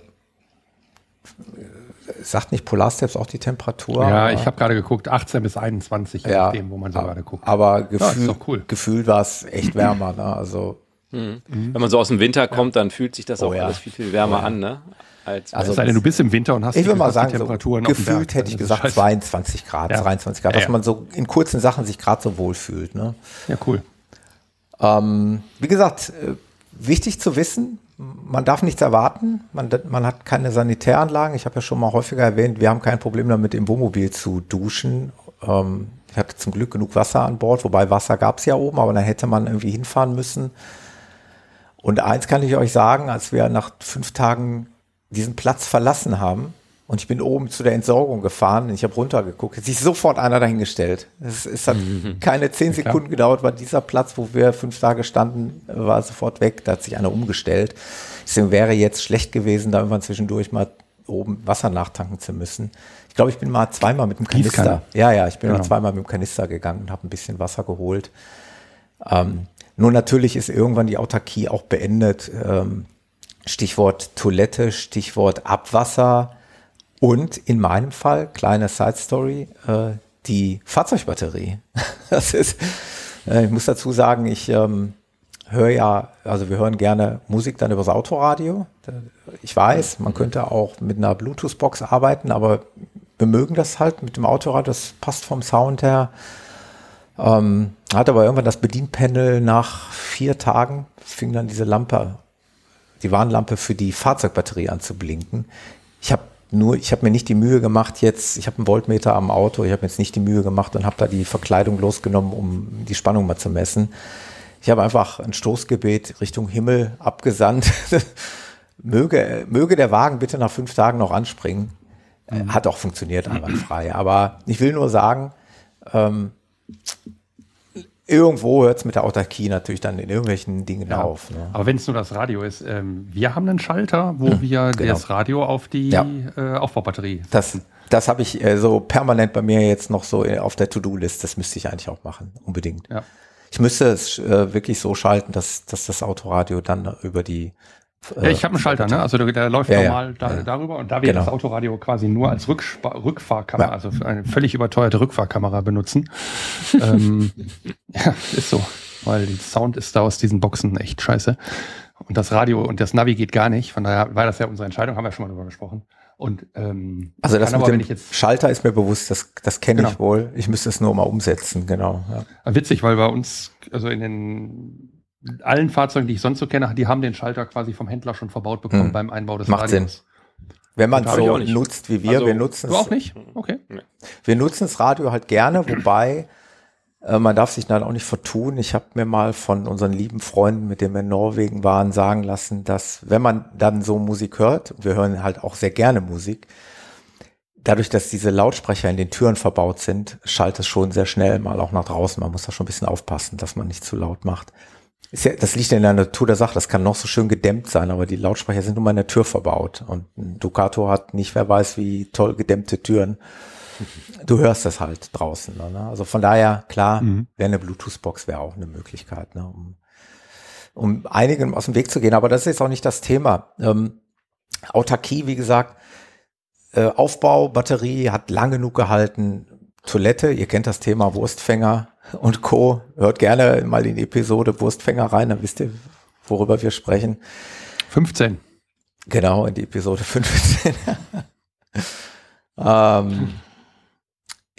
sagt nicht Polarsteps auch die Temperatur? Ja, ich habe gerade geguckt, 18 bis 21, je ja, nachdem, wo man so gerade guckt. Aber gefühl, ja, cool. gefühlt war es echt wärmer. Ne? Also, mhm. Wenn man so aus dem Winter kommt, dann fühlt sich das oh, auch ja. alles viel, viel wärmer oh, an. Ne? Als also, sei denn, du bist im Winter und hast ich würde mal sagen, Temperaturen so gefühlt hätte ich gesagt 22 Grad, 23 Grad, dass man so in kurzen Sachen sich gerade so wohl fühlt. Ne? Ja, cool. Ähm, wie gesagt, äh, wichtig zu wissen, man darf nichts erwarten. Man, man hat keine Sanitäranlagen. Ich habe ja schon mal häufiger erwähnt, wir haben kein Problem damit, im Wohnmobil zu duschen. Ähm, ich hatte zum Glück genug Wasser an Bord, wobei Wasser gab es ja oben, aber dann hätte man irgendwie hinfahren müssen. Und eins kann ich euch sagen, als wir nach fünf Tagen diesen Platz verlassen haben, und ich bin oben zu der Entsorgung gefahren. Ich habe runtergeguckt. Hat sich sofort einer dahingestellt. Es, es hat mhm. keine zehn Sekunden gedauert, weil dieser Platz, wo wir fünf Tage standen, war sofort weg. Da hat sich einer umgestellt. Deswegen wäre jetzt schlecht gewesen, da irgendwann zwischendurch mal oben Wasser nachtanken zu müssen. Ich glaube, ich bin mal zweimal mit dem Kanister. Gießkanne. Ja, ja, ich bin genau. mal zweimal mit dem Kanister gegangen und habe ein bisschen Wasser geholt. Ähm, nur natürlich ist irgendwann die Autarkie auch beendet. Ähm, Stichwort Toilette, Stichwort Abwasser und in meinem Fall, kleine Side Story, äh, die Fahrzeugbatterie. das ist, äh, ich muss dazu sagen, ich ähm, höre ja, also wir hören gerne Musik dann übers Autoradio. Ich weiß, man könnte auch mit einer Bluetooth-Box arbeiten, aber wir mögen das halt mit dem Autoradio, das passt vom Sound her. Ähm, hat aber irgendwann das Bedienpanel nach vier Tagen, fing dann diese Lampe, die Warnlampe für die Fahrzeugbatterie an zu blinken. Ich habe nur, ich habe mir nicht die Mühe gemacht jetzt, ich habe einen Voltmeter am Auto, ich habe jetzt nicht die Mühe gemacht und habe da die Verkleidung losgenommen, um die Spannung mal zu messen. Ich habe einfach ein Stoßgebet Richtung Himmel abgesandt. möge, möge der Wagen bitte nach fünf Tagen noch anspringen. Mhm. Hat auch funktioniert einwandfrei. Aber ich will nur sagen, ähm, irgendwo hört es mit der Autarkie natürlich dann in irgendwelchen Dingen ja. auf. Ne? Aber wenn es nur das Radio ist, ähm, wir haben einen Schalter, wo hm, wir genau. das Radio auf die ja. äh, Aufbaubatterie. Das, das habe ich äh, so permanent bei mir jetzt noch so äh, auf der To-Do-List. Das müsste ich eigentlich auch machen, unbedingt. Ja. Ich müsste es äh, wirklich so schalten, dass, dass das Autoradio dann über die ja, ich habe einen Schalter, ne? Also der, der läuft ja, normal ja, da, darüber und da wir genau. das Autoradio quasi nur als Rückspa Rückfahrkamera, also eine völlig überteuerte Rückfahrkamera benutzen. ähm, ja, ist so, weil der Sound ist da aus diesen Boxen echt scheiße. Und das Radio und das Navi geht gar nicht. Von daher war das ja unsere Entscheidung, haben wir schon mal drüber gesprochen. Und ähm, also das mit aber, dem Schalter ist mir bewusst, das, das kenne genau. ich wohl. Ich müsste es nur mal umsetzen, genau. Ja. Witzig, weil bei uns, also in den allen Fahrzeugen, die ich sonst so kenne, die haben den Schalter quasi vom Händler schon verbaut bekommen hm. beim Einbau des Macht Radios. Sinn. Wenn man es so nutzt wie wir, also, wir nutzen es. Du auch nicht? Okay. Wir nutzen das Radio halt gerne, wobei äh, man darf sich dann auch nicht vertun. Ich habe mir mal von unseren lieben Freunden, mit denen wir in Norwegen waren, sagen lassen, dass wenn man dann so Musik hört, wir hören halt auch sehr gerne Musik, dadurch, dass diese Lautsprecher in den Türen verbaut sind, schaltet es schon sehr schnell mal auch nach draußen. Man muss da schon ein bisschen aufpassen, dass man nicht zu laut macht. Ja, das liegt in der Natur der Sache. Das kann noch so schön gedämmt sein, aber die Lautsprecher sind nun mal in der Tür verbaut. Und ein Ducato hat nicht, wer weiß, wie toll gedämmte Türen du hörst das halt draußen. Ne? Also von daher, klar, mhm. wäre eine Bluetooth-Box wäre auch eine Möglichkeit, ne? um, um einigen aus dem Weg zu gehen. Aber das ist jetzt auch nicht das Thema. Ähm, Autarkie, wie gesagt, äh, Aufbau, Batterie hat lang genug gehalten. Toilette, ihr kennt das Thema Wurstfänger und Co. Hört gerne mal in die Episode Wurstfänger rein, dann wisst ihr, worüber wir sprechen. 15. Genau, in die Episode 15. ähm,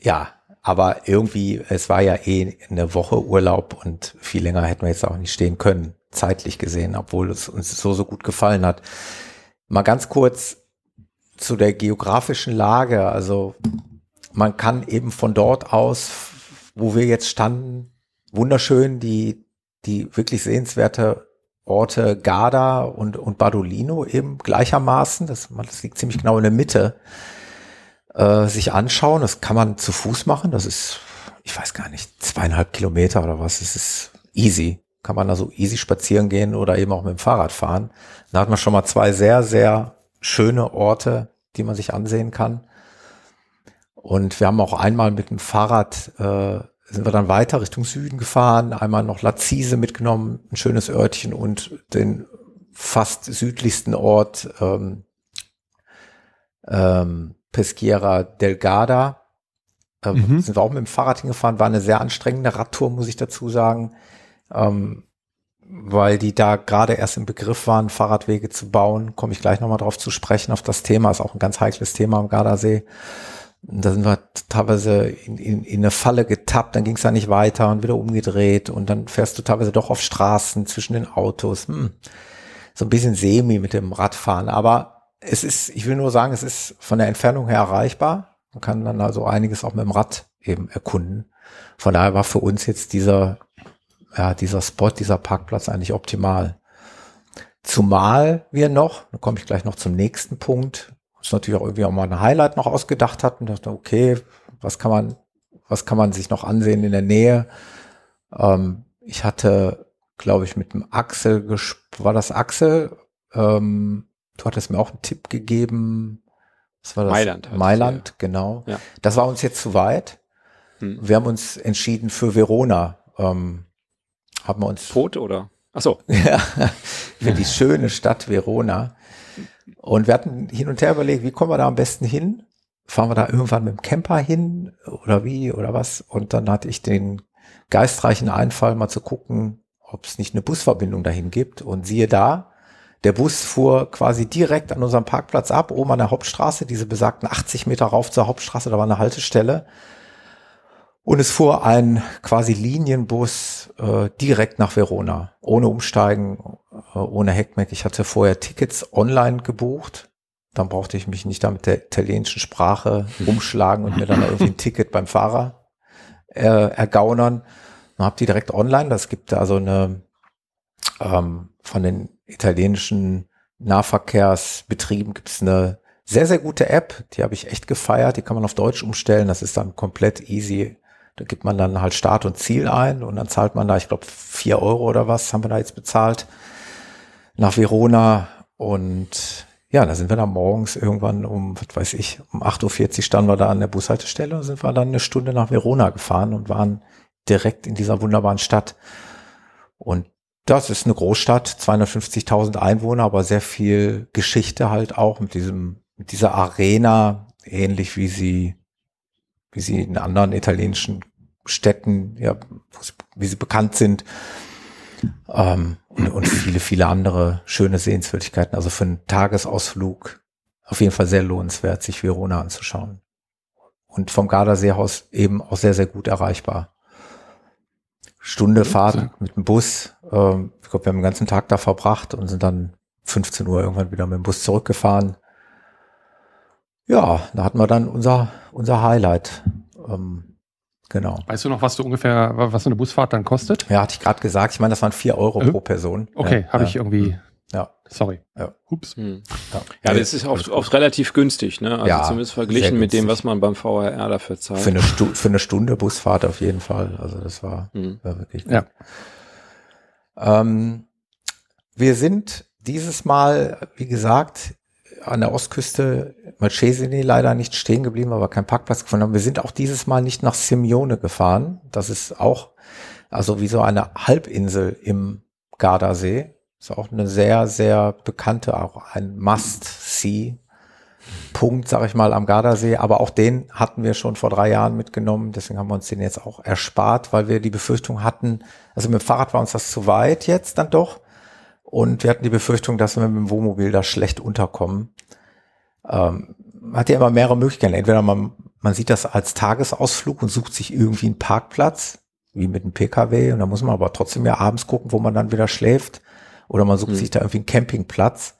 ja, aber irgendwie, es war ja eh eine Woche Urlaub und viel länger hätten wir jetzt auch nicht stehen können, zeitlich gesehen, obwohl es uns so, so gut gefallen hat. Mal ganz kurz zu der geografischen Lage. Also man kann eben von dort aus, wo wir jetzt standen, wunderschön die, die wirklich sehenswerte Orte Garda und, und Badolino eben gleichermaßen. Das, das liegt ziemlich genau in der Mitte äh, sich anschauen. Das kann man zu Fuß machen. Das ist, ich weiß gar nicht, zweieinhalb Kilometer oder was. Das ist easy. Kann man also easy spazieren gehen oder eben auch mit dem Fahrrad fahren. Da hat man schon mal zwei sehr, sehr schöne Orte, die man sich ansehen kann. Und wir haben auch einmal mit dem Fahrrad, äh, sind wir dann weiter Richtung Süden gefahren, einmal noch Lazise mitgenommen, ein schönes Örtchen und den fast südlichsten Ort ähm, ähm, Peschiera Delgada. Äh, mhm. Sind wir auch mit dem Fahrrad hingefahren, war eine sehr anstrengende Radtour, muss ich dazu sagen. Ähm, weil die da gerade erst im Begriff waren, Fahrradwege zu bauen, komme ich gleich nochmal drauf zu sprechen, auf das Thema, ist auch ein ganz heikles Thema am Gardasee. Da sind wir teilweise in, in, in eine Falle getappt, dann ging es da nicht weiter und wieder umgedreht und dann fährst du teilweise doch auf Straßen zwischen den Autos. Hm. So ein bisschen semi mit dem Radfahren, aber es ist, ich will nur sagen, es ist von der Entfernung her erreichbar. Man kann dann also einiges auch mit dem Rad eben erkunden. Von daher war für uns jetzt dieser, ja, dieser Spot, dieser Parkplatz eigentlich optimal. Zumal wir noch, da komme ich gleich noch zum nächsten Punkt, uns natürlich auch irgendwie auch mal ein Highlight noch ausgedacht hatten, dachte, okay, was kann man, was kann man sich noch ansehen in der Nähe? Ähm, ich hatte, glaube ich, mit dem Axel, war das Axel, ähm, Du hattest mir auch einen Tipp gegeben. Was war das? Mailand. Mailand, ja. genau. Ja. Das war uns jetzt zu weit. Hm. Wir haben uns entschieden für Verona. Ähm, haben wir uns. Tot oder? Ach so. ja, für die schöne Stadt Verona. Und wir hatten hin und her überlegt, wie kommen wir da am besten hin? Fahren wir da irgendwann mit dem Camper hin oder wie oder was? Und dann hatte ich den geistreichen Einfall, mal zu gucken, ob es nicht eine Busverbindung dahin gibt. Und siehe da, der Bus fuhr quasi direkt an unserem Parkplatz ab, oben an der Hauptstraße, diese besagten 80 Meter rauf zur Hauptstraße, da war eine Haltestelle. Und es fuhr ein quasi Linienbus äh, direkt nach Verona, ohne Umsteigen, äh, ohne Heckmeck. Ich hatte vorher Tickets online gebucht. Dann brauchte ich mich nicht da mit der italienischen Sprache umschlagen und mir dann irgendwie ein Ticket beim Fahrer äh, ergaunern. Dann habt ihr direkt online. Das gibt also eine ähm, von den italienischen Nahverkehrsbetrieben gibt es eine sehr, sehr gute App. Die habe ich echt gefeiert. Die kann man auf Deutsch umstellen. Das ist dann komplett easy. Da gibt man dann halt Start und Ziel ein und dann zahlt man da, ich glaube, vier Euro oder was haben wir da jetzt bezahlt nach Verona. Und ja, da sind wir dann morgens irgendwann um, was weiß ich, um 8.40 Uhr standen wir da an der Bushaltestelle und sind wir dann eine Stunde nach Verona gefahren und waren direkt in dieser wunderbaren Stadt. Und das ist eine Großstadt, 250.000 Einwohner, aber sehr viel Geschichte halt auch mit diesem, mit dieser Arena, ähnlich wie sie, wie sie in anderen italienischen Städten, ja, wie sie bekannt sind. Ähm, und, und viele, viele andere schöne Sehenswürdigkeiten. Also für einen Tagesausflug auf jeden Fall sehr lohnenswert, sich Verona anzuschauen. Und vom Gardaseehaus eben auch sehr, sehr gut erreichbar. Stunde Fahrt mit dem Bus. Ähm, ich glaube, wir haben den ganzen Tag da verbracht und sind dann 15 Uhr irgendwann wieder mit dem Bus zurückgefahren. Ja, da hatten wir dann unser, unser Highlight. Ähm, genau. Weißt du noch, was du ungefähr, was so eine Busfahrt dann kostet? Ja, hatte ich gerade gesagt. Ich meine, das waren vier Euro äh? pro Person. Okay, ja, habe ja. ich irgendwie ja. Sorry. Ja. Ups. Hm. Ja. ja, das ist oft, oft relativ günstig, ne? Also ja, zumindest verglichen mit dem, was man beim VRR dafür zahlt. Für eine, Stu für eine Stunde Busfahrt auf jeden Fall. Also das war, hm. war wirklich gut. Ja. Ähm, wir sind dieses Mal, wie gesagt, an der Ostküste Malcesini leider nicht stehen geblieben, aber keinen Parkplatz gefunden haben. Wir sind auch dieses Mal nicht nach Simeone gefahren. Das ist auch, also wie so eine Halbinsel im Gardasee ist auch eine sehr, sehr bekannte, auch ein Must-See. Punkt, sag ich mal, am Gardasee. Aber auch den hatten wir schon vor drei Jahren mitgenommen. Deswegen haben wir uns den jetzt auch erspart, weil wir die Befürchtung hatten, also mit dem Fahrrad war uns das zu weit jetzt dann doch. Und wir hatten die Befürchtung, dass wir mit dem Wohnmobil da schlecht unterkommen. Ähm, man hat ja immer mehrere Möglichkeiten. Entweder man, man sieht das als Tagesausflug und sucht sich irgendwie einen Parkplatz, wie mit einem Pkw. Und da muss man aber trotzdem ja abends gucken, wo man dann wieder schläft. Oder man sucht mhm. sich da irgendwie einen Campingplatz.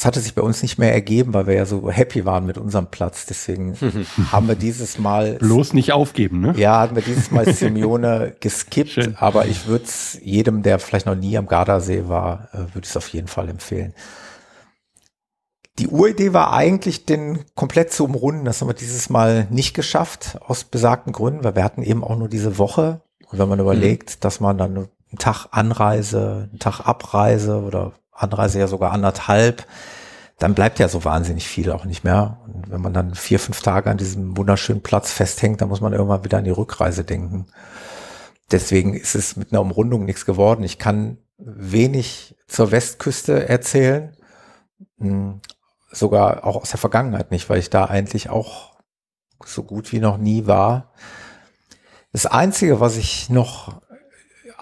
Das hatte sich bei uns nicht mehr ergeben, weil wir ja so happy waren mit unserem Platz. Deswegen haben wir dieses Mal. Bloß nicht aufgeben, ne? Ja, haben wir dieses Mal Simeone geskippt. Schön. Aber ich würde es jedem, der vielleicht noch nie am Gardasee war, äh, würde es auf jeden Fall empfehlen. Die Uridee war eigentlich, den komplett zu umrunden. Das haben wir dieses Mal nicht geschafft, aus besagten Gründen, weil wir hatten eben auch nur diese Woche. Und wenn man mhm. überlegt, dass man dann einen Tag Anreise, einen Tag Abreise oder Anreise ja sogar anderthalb, dann bleibt ja so wahnsinnig viel auch nicht mehr. Und wenn man dann vier, fünf Tage an diesem wunderschönen Platz festhängt, dann muss man irgendwann wieder an die Rückreise denken. Deswegen ist es mit einer Umrundung nichts geworden. Ich kann wenig zur Westküste erzählen, hm, sogar auch aus der Vergangenheit nicht, weil ich da eigentlich auch so gut wie noch nie war. Das Einzige, was ich noch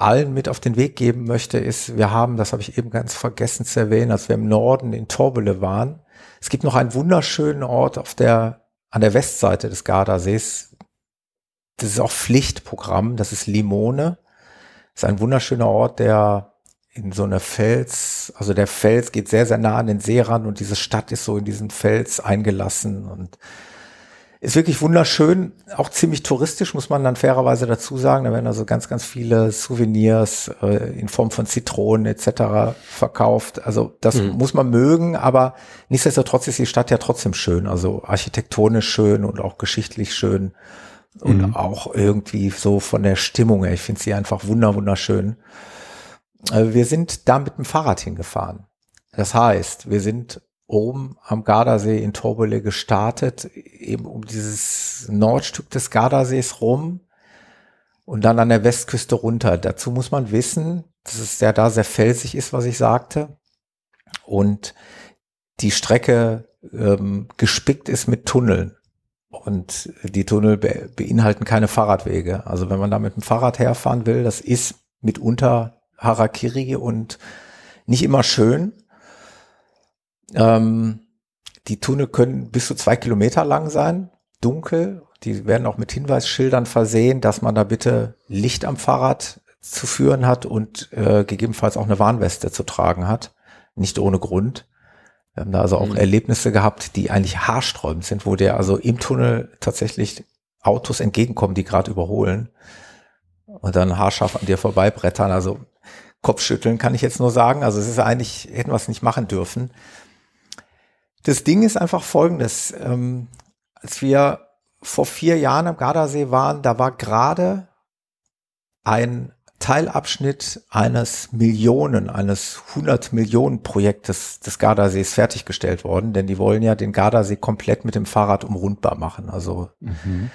allen mit auf den Weg geben möchte, ist, wir haben, das habe ich eben ganz vergessen zu erwähnen, als wir im Norden in Torbele waren. Es gibt noch einen wunderschönen Ort auf der, an der Westseite des Gardasees. Das ist auch Pflichtprogramm. Das ist Limone. Das ist ein wunderschöner Ort, der in so einer Fels, also der Fels geht sehr, sehr nah an den See ran und diese Stadt ist so in diesen Fels eingelassen und ist wirklich wunderschön, auch ziemlich touristisch, muss man dann fairerweise dazu sagen. Da werden also ganz, ganz viele Souvenirs äh, in Form von Zitronen etc. verkauft. Also das mhm. muss man mögen, aber nichtsdestotrotz ist die Stadt ja trotzdem schön. Also architektonisch schön und auch geschichtlich schön und mhm. auch irgendwie so von der Stimmung her. Ich finde sie einfach wunder, wunderschön. Äh, wir sind da mit dem Fahrrad hingefahren. Das heißt, wir sind oben am Gardasee in Torbele gestartet, eben um dieses Nordstück des Gardasees rum und dann an der Westküste runter. Dazu muss man wissen, dass es ja da sehr felsig ist, was ich sagte. Und die Strecke ähm, gespickt ist mit Tunneln. Und die Tunnel be beinhalten keine Fahrradwege. Also wenn man da mit dem Fahrrad herfahren will, das ist mitunter Harakiri und nicht immer schön. Ähm, die Tunnel können bis zu zwei Kilometer lang sein, dunkel. Die werden auch mit Hinweisschildern versehen, dass man da bitte Licht am Fahrrad zu führen hat und äh, gegebenenfalls auch eine Warnweste zu tragen hat. Nicht ohne Grund. Wir haben da also auch mhm. Erlebnisse gehabt, die eigentlich haarsträubend sind, wo der also im Tunnel tatsächlich Autos entgegenkommen, die gerade überholen und dann haarscharf an dir vorbeibrettern. Also Kopfschütteln kann ich jetzt nur sagen. Also es ist eigentlich, hätten wir es nicht machen dürfen. Das Ding ist einfach folgendes. Ähm, als wir vor vier Jahren am Gardasee waren, da war gerade ein Teilabschnitt eines Millionen, eines 100 Millionen Projektes des Gardasees fertiggestellt worden, denn die wollen ja den Gardasee komplett mit dem Fahrrad umrundbar machen. Also mhm.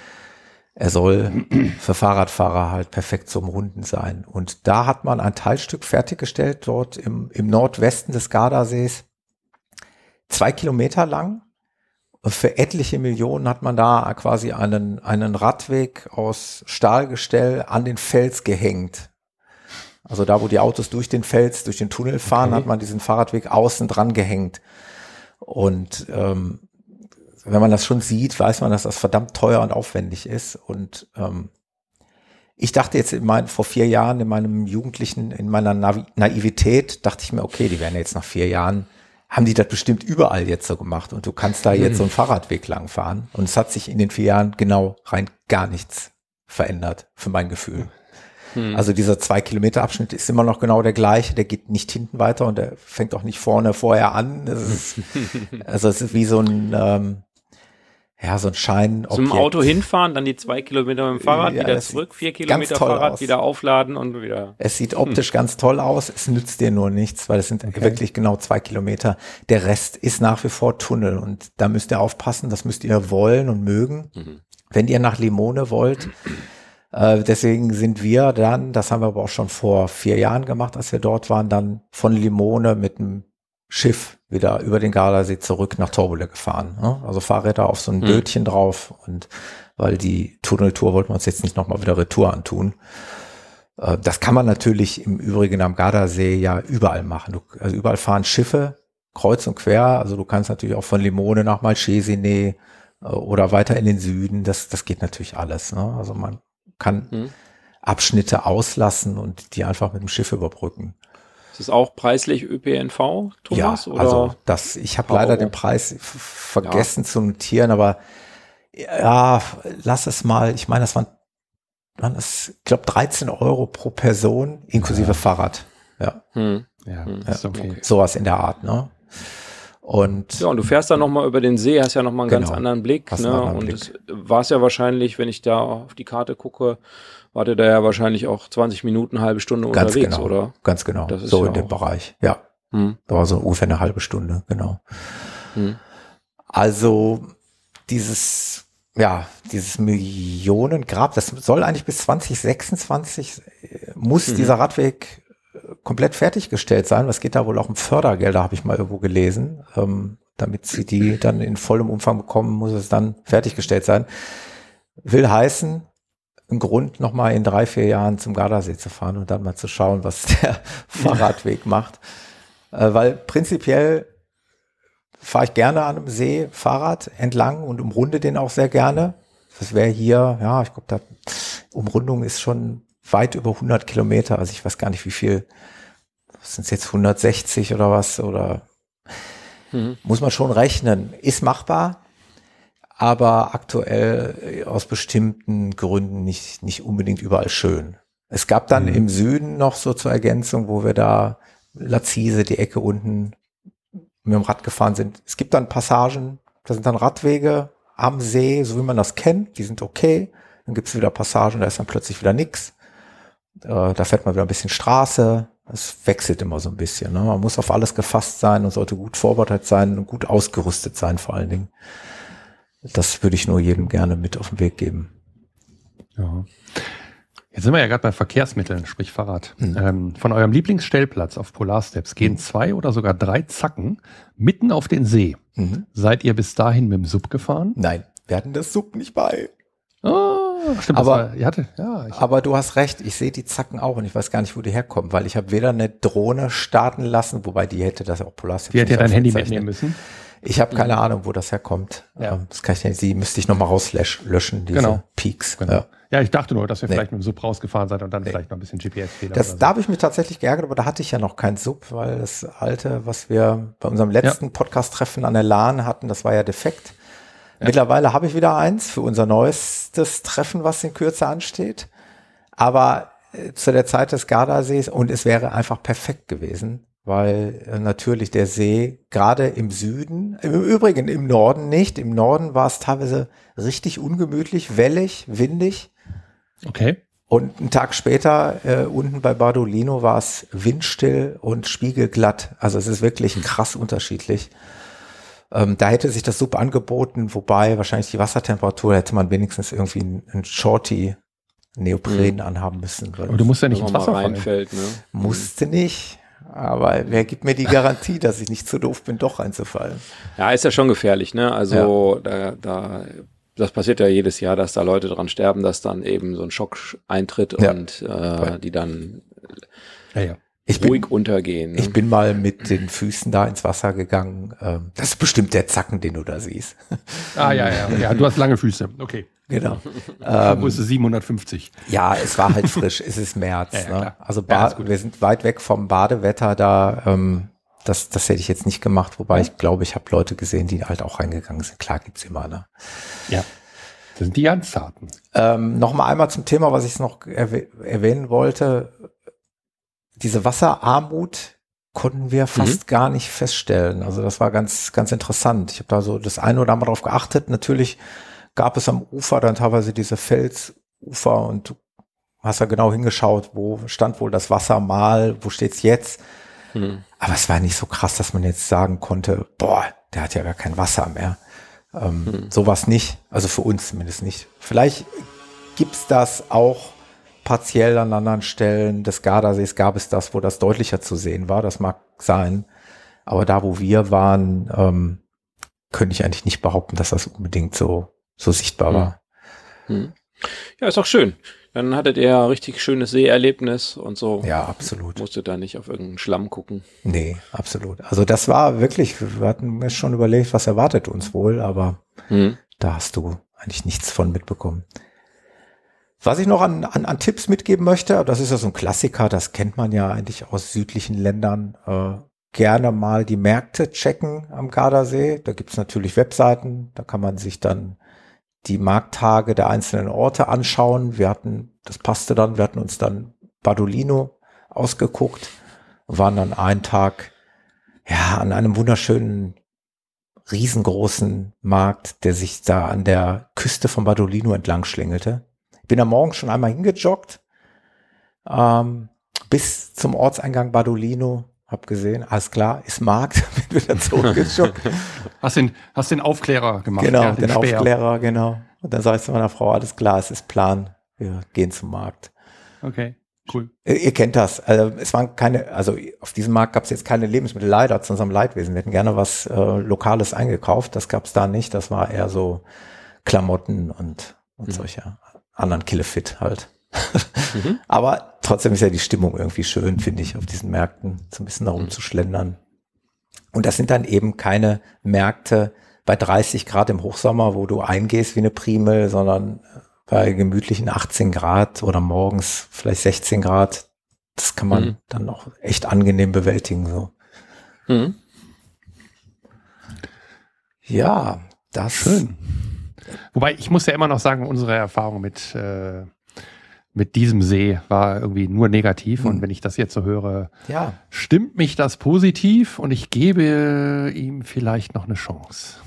er soll für Fahrradfahrer halt perfekt zum Runden sein. Und da hat man ein Teilstück fertiggestellt, dort im, im Nordwesten des Gardasees, zwei Kilometer lang. Und für etliche Millionen hat man da quasi einen, einen Radweg aus Stahlgestell an den Fels gehängt. Also da, wo die Autos durch den Fels, durch den Tunnel fahren, okay. hat man diesen Fahrradweg außen dran gehängt. Und ähm, wenn man das schon sieht, weiß man, dass das verdammt teuer und aufwendig ist. Und ähm, ich dachte jetzt in mein, vor vier Jahren in meinem Jugendlichen, in meiner Navi Naivität, dachte ich mir, okay, die werden jetzt nach vier Jahren, haben die das bestimmt überall jetzt so gemacht und du kannst da jetzt mhm. so einen Fahrradweg lang fahren. Und es hat sich in den vier Jahren genau rein gar nichts verändert, für mein Gefühl. Mhm. Also dieser zwei Kilometer Abschnitt ist immer noch genau der gleiche, der geht nicht hinten weiter und der fängt auch nicht vorne vorher an. Ist, also es ist wie so ein, ähm, ja, so ein Schein. Zum Auto hinfahren, dann die zwei Kilometer mit dem Fahrrad, ja, wieder zurück, vier Kilometer Fahrrad, aus. wieder aufladen und wieder. Es sieht optisch hm. ganz toll aus, es nützt dir nur nichts, weil es sind okay. wirklich genau zwei Kilometer. Der Rest ist nach wie vor Tunnel und da müsst ihr aufpassen, das müsst ihr wollen und mögen. Mhm. Wenn ihr nach Limone wollt, äh, deswegen sind wir dann, das haben wir aber auch schon vor vier Jahren gemacht, als wir dort waren, dann von Limone mit einem Schiff wieder über den Gardasee zurück nach Torbole gefahren. Ne? Also Fahrräder auf so ein hm. Bötchen drauf und weil die Tunneltour wollten wir uns jetzt nicht nochmal wieder Retour antun. Äh, das kann man natürlich im Übrigen am Gardasee ja überall machen. Du, also überall fahren Schiffe kreuz und quer. Also du kannst natürlich auch von Limone nach Malchesine äh, oder weiter in den Süden. Das, das geht natürlich alles. Ne? Also man kann hm. Abschnitte auslassen und die einfach mit dem Schiff überbrücken. Ist das auch preislich ÖPNV, Thomas? Ja, oder? also das, ich habe leider den Preis vergessen ja. zu notieren, aber ja, lass es mal, ich meine, das waren, waren das, ich glaube, 13 Euro pro Person inklusive ja. Fahrrad. Ja. Hm. Ja, hm. ist okay. Sowas in der Art, ne? Und ja, und du fährst dann nochmal über den See, hast ja nochmal einen genau, ganz anderen Blick. Ne? Anderen und es war es ja wahrscheinlich, wenn ich da auf die Karte gucke, wart ihr da ja wahrscheinlich auch 20 Minuten, halbe Stunde Ganz unterwegs, genau, oder? Ganz genau. so ja in dem Bereich, ja. Hm. Da war so ungefähr eine halbe Stunde, genau. Hm. Also dieses, ja, dieses Millionengrab, das soll eigentlich bis 2026, äh, muss mhm. dieser Radweg äh, komplett fertiggestellt sein. Was geht da wohl auch um Fördergelder, habe ich mal irgendwo gelesen. Ähm, damit sie die dann in vollem Umfang bekommen, muss es dann fertiggestellt sein. Will heißen, ein Grund, nochmal in drei, vier Jahren zum Gardasee zu fahren und dann mal zu schauen, was der Fahrradweg macht. Äh, weil prinzipiell fahre ich gerne an einem See Fahrrad entlang und umrunde den auch sehr gerne. Das wäre hier, ja, ich glaube, da Umrundung ist schon weit über 100 Kilometer. Also ich weiß gar nicht, wie viel, sind es jetzt 160 oder was oder mhm. muss man schon rechnen. Ist machbar, aber aktuell äh, aus bestimmten Gründen nicht, nicht unbedingt überall schön. Es gab dann mhm. im Süden noch so zur Ergänzung, wo wir da Lazise, die Ecke unten mit dem Rad gefahren sind. Es gibt dann Passagen, da sind dann Radwege am See, so wie man das kennt, die sind okay. Dann gibt es wieder Passagen, da ist dann plötzlich wieder nix. Äh, da fährt man wieder ein bisschen Straße. Es wechselt immer so ein bisschen. Ne? Man muss auf alles gefasst sein und sollte gut vorbereitet sein und gut ausgerüstet sein vor allen Dingen. Das würde ich nur jedem gerne mit auf den Weg geben. Ja. Jetzt sind wir ja gerade bei Verkehrsmitteln, sprich Fahrrad. Mhm. Ähm, von eurem Lieblingsstellplatz auf Polarsteps gehen mhm. zwei oder sogar drei Zacken mitten auf den See. Mhm. Seid ihr bis dahin mit dem Sub gefahren? Nein, wir hatten das Sub nicht bei. Oh, stimmt, aber, war, ihr hatte, ja, aber du hast recht, ich sehe die Zacken auch und ich weiß gar nicht, wo die herkommen, weil ich habe weder eine Drohne starten lassen, wobei die hätte das auch Polarsteps. Die hätte ja dein Handy mitnehmen müssen. Ich habe keine mhm. Ahnung, wo das herkommt. Ja. Ähm, das kann ich nicht, die müsste ich nochmal rauslöschen, diese genau. Peaks. Genau. Ja. ja. ich dachte nur, dass ihr nee. vielleicht mit dem Sub rausgefahren seid und dann nee. vielleicht noch ein bisschen GPS-Fehler. Das, Da habe ich mich tatsächlich geärgert, aber da hatte ich ja noch keinen Sub, weil das alte, was wir bei unserem letzten ja. Podcast-Treffen an der LAN hatten, das war ja defekt. Mittlerweile habe ich wieder eins für unser neuestes Treffen, was in Kürze ansteht. Aber äh, zu der Zeit des Gardasees und es wäre einfach perfekt gewesen weil äh, natürlich der See gerade im Süden, im Übrigen im Norden nicht, im Norden war es teilweise richtig ungemütlich, wellig, windig. Okay. Und einen Tag später äh, unten bei Bardolino war es windstill und spiegelglatt. Also es ist wirklich krass unterschiedlich. Ähm, da hätte sich das super angeboten, wobei wahrscheinlich die Wassertemperatur hätte man wenigstens irgendwie ein, Shorty Neopren mhm. anhaben müssen. Aber du musst ja nicht ins Wasser reinfällt, ne? Musste nicht. Aber wer gibt mir die Garantie, dass ich nicht zu doof bin, doch reinzufallen? Ja, ist ja schon gefährlich, ne? Also ja. da, da, das passiert ja jedes Jahr, dass da Leute dran sterben, dass dann eben so ein Schock eintritt ja. und äh, die dann ja, ja. Ich ruhig bin, untergehen. Ne? Ich bin mal mit den Füßen da ins Wasser gegangen. Ähm, das ist bestimmt der Zacken, den du da siehst. Ah, ja, ja. Ja, du hast lange Füße. Okay. Genau. Ähm, Wo ist es 750? Ja, es war halt frisch. es ist März. Ja, ja, ne? Also ja, wir sind weit weg vom Badewetter da. Ähm, das, das hätte ich jetzt nicht gemacht, wobei ich glaube, ich habe Leute gesehen, die halt auch reingegangen sind. Klar gibt's immer, ne? Ja. Das sind die ganz zarten. Ähm, Nochmal einmal zum Thema, was ich noch erwäh erwähnen wollte diese Wasserarmut konnten wir fast mhm. gar nicht feststellen. Also das war ganz, ganz interessant. Ich habe da so das eine oder andere darauf geachtet. Natürlich gab es am Ufer dann teilweise diese Felsufer und du hast ja genau hingeschaut, wo stand wohl das Wasser mal, wo steht's jetzt. Mhm. Aber es war nicht so krass, dass man jetzt sagen konnte, boah, der hat ja gar kein Wasser mehr. Ähm, mhm. Sowas nicht, also für uns zumindest nicht. Vielleicht gibt's das auch partiell an anderen Stellen des Gardasees gab es das, wo das deutlicher zu sehen war. Das mag sein. Aber da, wo wir waren, ähm, könnte ich eigentlich nicht behaupten, dass das unbedingt so, so sichtbar hm. war. Hm. Ja, ist auch schön. Dann hattet ihr ja richtig schönes Seherlebnis und so. Ja, absolut. Musste da nicht auf irgendeinen Schlamm gucken. Nee, absolut. Also das war wirklich, wir hatten mir schon überlegt, was erwartet uns wohl, aber hm. da hast du eigentlich nichts von mitbekommen. Was ich noch an, an, an Tipps mitgeben möchte, das ist ja so ein Klassiker, das kennt man ja eigentlich aus südlichen Ländern, äh, gerne mal die Märkte checken am Gardasee. Da gibt's natürlich Webseiten, da kann man sich dann die Markttage der einzelnen Orte anschauen. Wir hatten, das passte dann, wir hatten uns dann Badolino ausgeguckt, waren dann einen Tag ja an einem wunderschönen riesengroßen Markt, der sich da an der Küste von Badolino entlang schlängelte. Bin am Morgen schon einmal hingejoggt, ähm, bis zum Ortseingang Badolino. Hab gesehen, alles klar, ist Markt, bin wieder zurückgejoggt. hast den, hast den Aufklärer gemacht. Genau, ja, den, den Aufklärer, genau. Und dann sagst du meiner Frau, alles klar, es ist Plan, wir gehen zum Markt. Okay. Cool. Ihr kennt das. Also es waren keine, also auf diesem Markt gab es jetzt keine Lebensmittel, leider zu unserem Leidwesen. Wir hätten gerne was äh, Lokales eingekauft. Das gab es da nicht. Das war eher so Klamotten und, und mhm. solche anderen Killefit halt. Mhm. Aber trotzdem ist ja die Stimmung irgendwie schön, finde ich, auf diesen Märkten so ein bisschen darum mhm. zu schlendern. Und das sind dann eben keine Märkte bei 30 Grad im Hochsommer, wo du eingehst wie eine Primel, sondern bei gemütlichen 18 Grad oder morgens vielleicht 16 Grad. Das kann man mhm. dann auch echt angenehm bewältigen, so. Mhm. Ja, das. Schön. Wobei ich muss ja immer noch sagen, unsere Erfahrung mit, äh, mit diesem See war irgendwie nur negativ. Mhm. Und wenn ich das jetzt so höre, ja. stimmt mich das positiv und ich gebe ihm vielleicht noch eine Chance.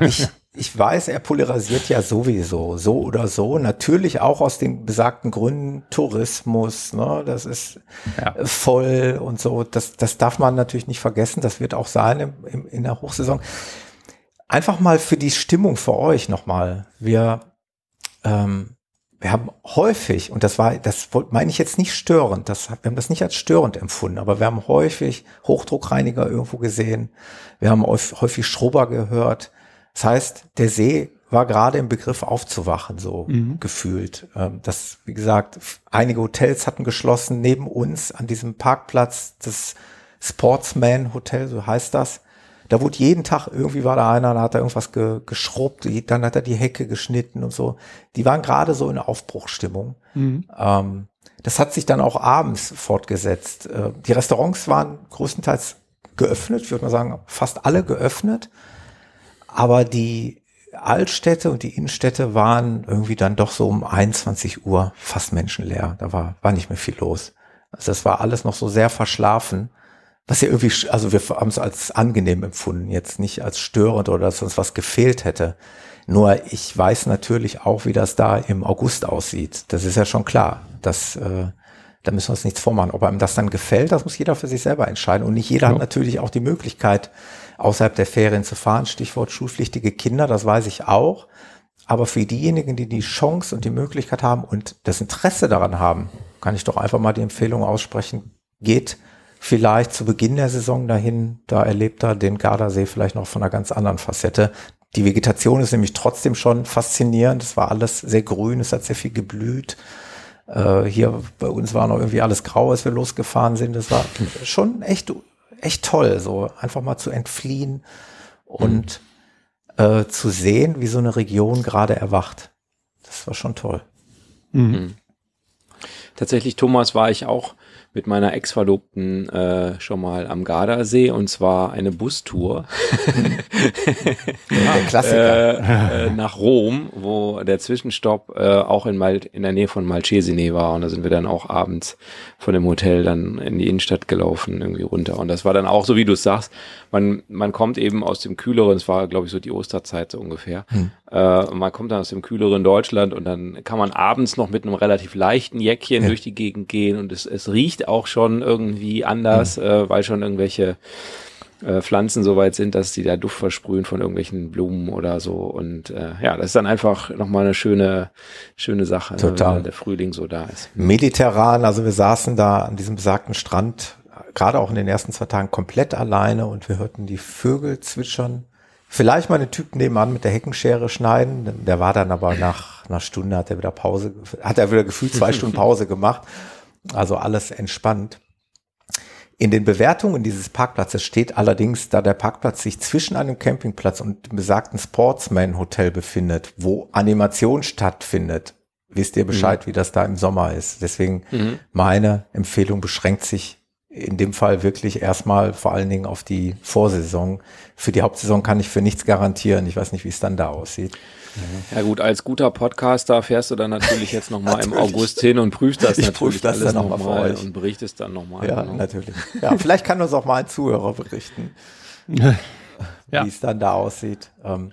Ich, ich weiß, er polarisiert ja sowieso, so oder so. Natürlich auch aus den besagten Gründen Tourismus, ne, das ist ja. voll und so. Das, das darf man natürlich nicht vergessen. Das wird auch sein im, im, in der Hochsaison einfach mal für die Stimmung für euch nochmal. Wir, ähm, wir haben häufig, und das war, das meine ich jetzt nicht störend, das, wir haben das nicht als störend empfunden, aber wir haben häufig Hochdruckreiniger irgendwo gesehen. Wir haben häufig Schrubber gehört. Das heißt, der See war gerade im Begriff aufzuwachen, so mhm. gefühlt. Ähm, das, wie gesagt, einige Hotels hatten geschlossen neben uns an diesem Parkplatz, das Sportsman Hotel, so heißt das. Da wurde jeden Tag, irgendwie war da einer, da hat er irgendwas ge, geschrubbt, dann hat er die Hecke geschnitten und so. Die waren gerade so in Aufbruchstimmung. Mhm. Ähm, das hat sich dann auch abends fortgesetzt. Äh, die Restaurants waren größtenteils geöffnet, ich würde mal sagen, fast alle geöffnet. Aber die Altstädte und die Innenstädte waren irgendwie dann doch so um 21 Uhr fast menschenleer. Da war, war nicht mehr viel los. Also das war alles noch so sehr verschlafen was ja irgendwie, also wir haben es als angenehm empfunden, jetzt nicht als störend oder dass uns was gefehlt hätte. Nur ich weiß natürlich auch, wie das da im August aussieht. Das ist ja schon klar. Das, äh, da müssen wir uns nichts vormachen. Ob einem das dann gefällt, das muss jeder für sich selber entscheiden. Und nicht jeder ja. hat natürlich auch die Möglichkeit, außerhalb der Ferien zu fahren. Stichwort schulpflichtige Kinder, das weiß ich auch. Aber für diejenigen, die die Chance und die Möglichkeit haben und das Interesse daran haben, kann ich doch einfach mal die Empfehlung aussprechen, geht vielleicht zu Beginn der Saison dahin, da erlebt er den Gardasee vielleicht noch von einer ganz anderen Facette. Die Vegetation ist nämlich trotzdem schon faszinierend. Es war alles sehr grün, es hat sehr viel geblüht. Äh, hier bei uns war noch irgendwie alles grau, als wir losgefahren sind. Das war schon echt, echt toll, so einfach mal zu entfliehen und mhm. äh, zu sehen, wie so eine Region gerade erwacht. Das war schon toll. Mhm. Tatsächlich, Thomas, war ich auch mit meiner Ex-Verlobten äh, schon mal am Gardasee und zwar eine Bustour der Klassiker. äh, äh, nach Rom, wo der Zwischenstopp äh, auch in, Mal in der Nähe von Malcesine war und da sind wir dann auch abends von dem Hotel dann in die Innenstadt gelaufen, irgendwie runter und das war dann auch so, wie du es sagst, man, man kommt eben aus dem kühleren, es war glaube ich so die Osterzeit so ungefähr, hm. äh, man kommt dann aus dem kühleren Deutschland und dann kann man abends noch mit einem relativ leichten Jäckchen ja. durch die Gegend gehen und es, es riecht riecht auch schon irgendwie anders, mhm. äh, weil schon irgendwelche äh, Pflanzen so weit sind, dass die da Duft versprühen von irgendwelchen Blumen oder so. Und äh, ja, das ist dann einfach nochmal eine schöne, schöne Sache, ne, Total. wenn der Frühling so da ist. Mediterran, also wir saßen da an diesem besagten Strand, gerade auch in den ersten zwei Tagen komplett alleine und wir hörten die Vögel zwitschern. Vielleicht mal einen Typ nebenan mit der Heckenschere schneiden. Der war dann aber nach einer Stunde hat er wieder Pause, hat er wieder gefühlt zwei Stunden Pause gemacht. Also alles entspannt. In den Bewertungen dieses Parkplatzes steht allerdings, da der Parkplatz sich zwischen einem Campingplatz und dem besagten Sportsman Hotel befindet, wo Animation stattfindet, wisst ihr Bescheid, mhm. wie das da im Sommer ist. Deswegen mhm. meine Empfehlung beschränkt sich in dem Fall wirklich erstmal vor allen Dingen auf die Vorsaison. Für die Hauptsaison kann ich für nichts garantieren. Ich weiß nicht, wie es dann da aussieht. Ja gut, als guter Podcaster fährst du dann natürlich jetzt nochmal im August hin und prüfst das ich natürlich das alles nochmal noch und berichtest dann nochmal. Ja, genau. natürlich. Ja, vielleicht kann uns auch mal ein Zuhörer berichten, ja. wie es dann da aussieht. Ähm,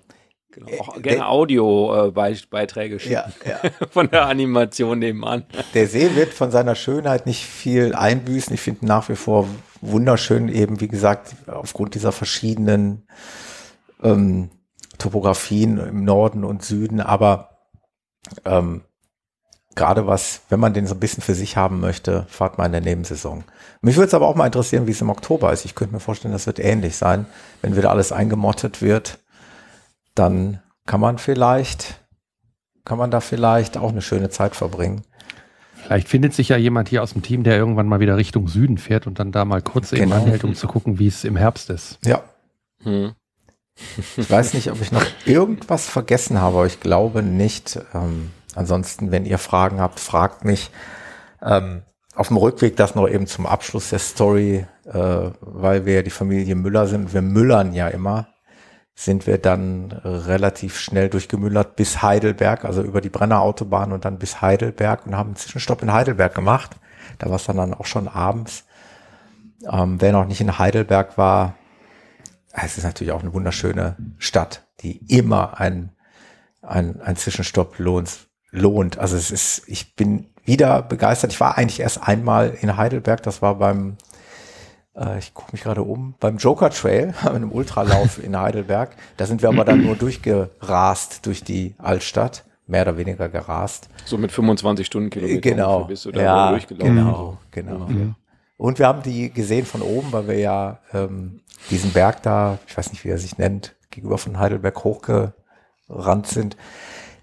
genau. Auch gerne Audiobeiträge schicken ja, ja. von der Animation nebenan. Der See wird von seiner Schönheit nicht viel einbüßen. Ich finde nach wie vor wunderschön eben, wie gesagt, aufgrund dieser verschiedenen ähm, Topografien im Norden und Süden, aber ähm, gerade was, wenn man den so ein bisschen für sich haben möchte, fahrt mal in der Nebensaison. Mich würde es aber auch mal interessieren, wie es im Oktober ist. Ich könnte mir vorstellen, das wird ähnlich sein. Wenn wieder alles eingemottet wird, dann kann man vielleicht, kann man da vielleicht auch eine schöne Zeit verbringen. Vielleicht findet sich ja jemand hier aus dem Team, der irgendwann mal wieder Richtung Süden fährt und dann da mal kurz genau. eben anhält, um zu gucken, wie es im Herbst ist. Ja. Hm. Ich weiß nicht, ob ich noch irgendwas vergessen habe, aber ich glaube nicht. Ähm, ansonsten, wenn ihr Fragen habt, fragt mich. Ähm, auf dem Rückweg das noch eben zum Abschluss der Story, äh, weil wir ja die Familie Müller sind. Wir müllern ja immer. Sind wir dann relativ schnell durchgemüllert bis Heidelberg, also über die Brenner Autobahn und dann bis Heidelberg und haben einen Zwischenstopp in Heidelberg gemacht. Da war es dann, dann auch schon abends. Ähm, wer noch nicht in Heidelberg war, es ist natürlich auch eine wunderschöne Stadt, die immer ein, ein, ein Zwischenstopp lohnt, lohnt. Also es ist, ich bin wieder begeistert. Ich war eigentlich erst einmal in Heidelberg, das war beim, äh, ich gucke mich gerade um, beim Joker Trail, einem Ultralauf in Heidelberg. Da sind wir aber dann nur durchgerast durch die Altstadt, mehr oder weniger gerast. So mit 25 Stundenkilometern genau. bist du da ja, durchgelaufen. Genau, genau. Mhm. Und wir haben die gesehen von oben, weil wir ja ähm, diesen Berg da, ich weiß nicht, wie er sich nennt, gegenüber von Heidelberg hochgerannt sind.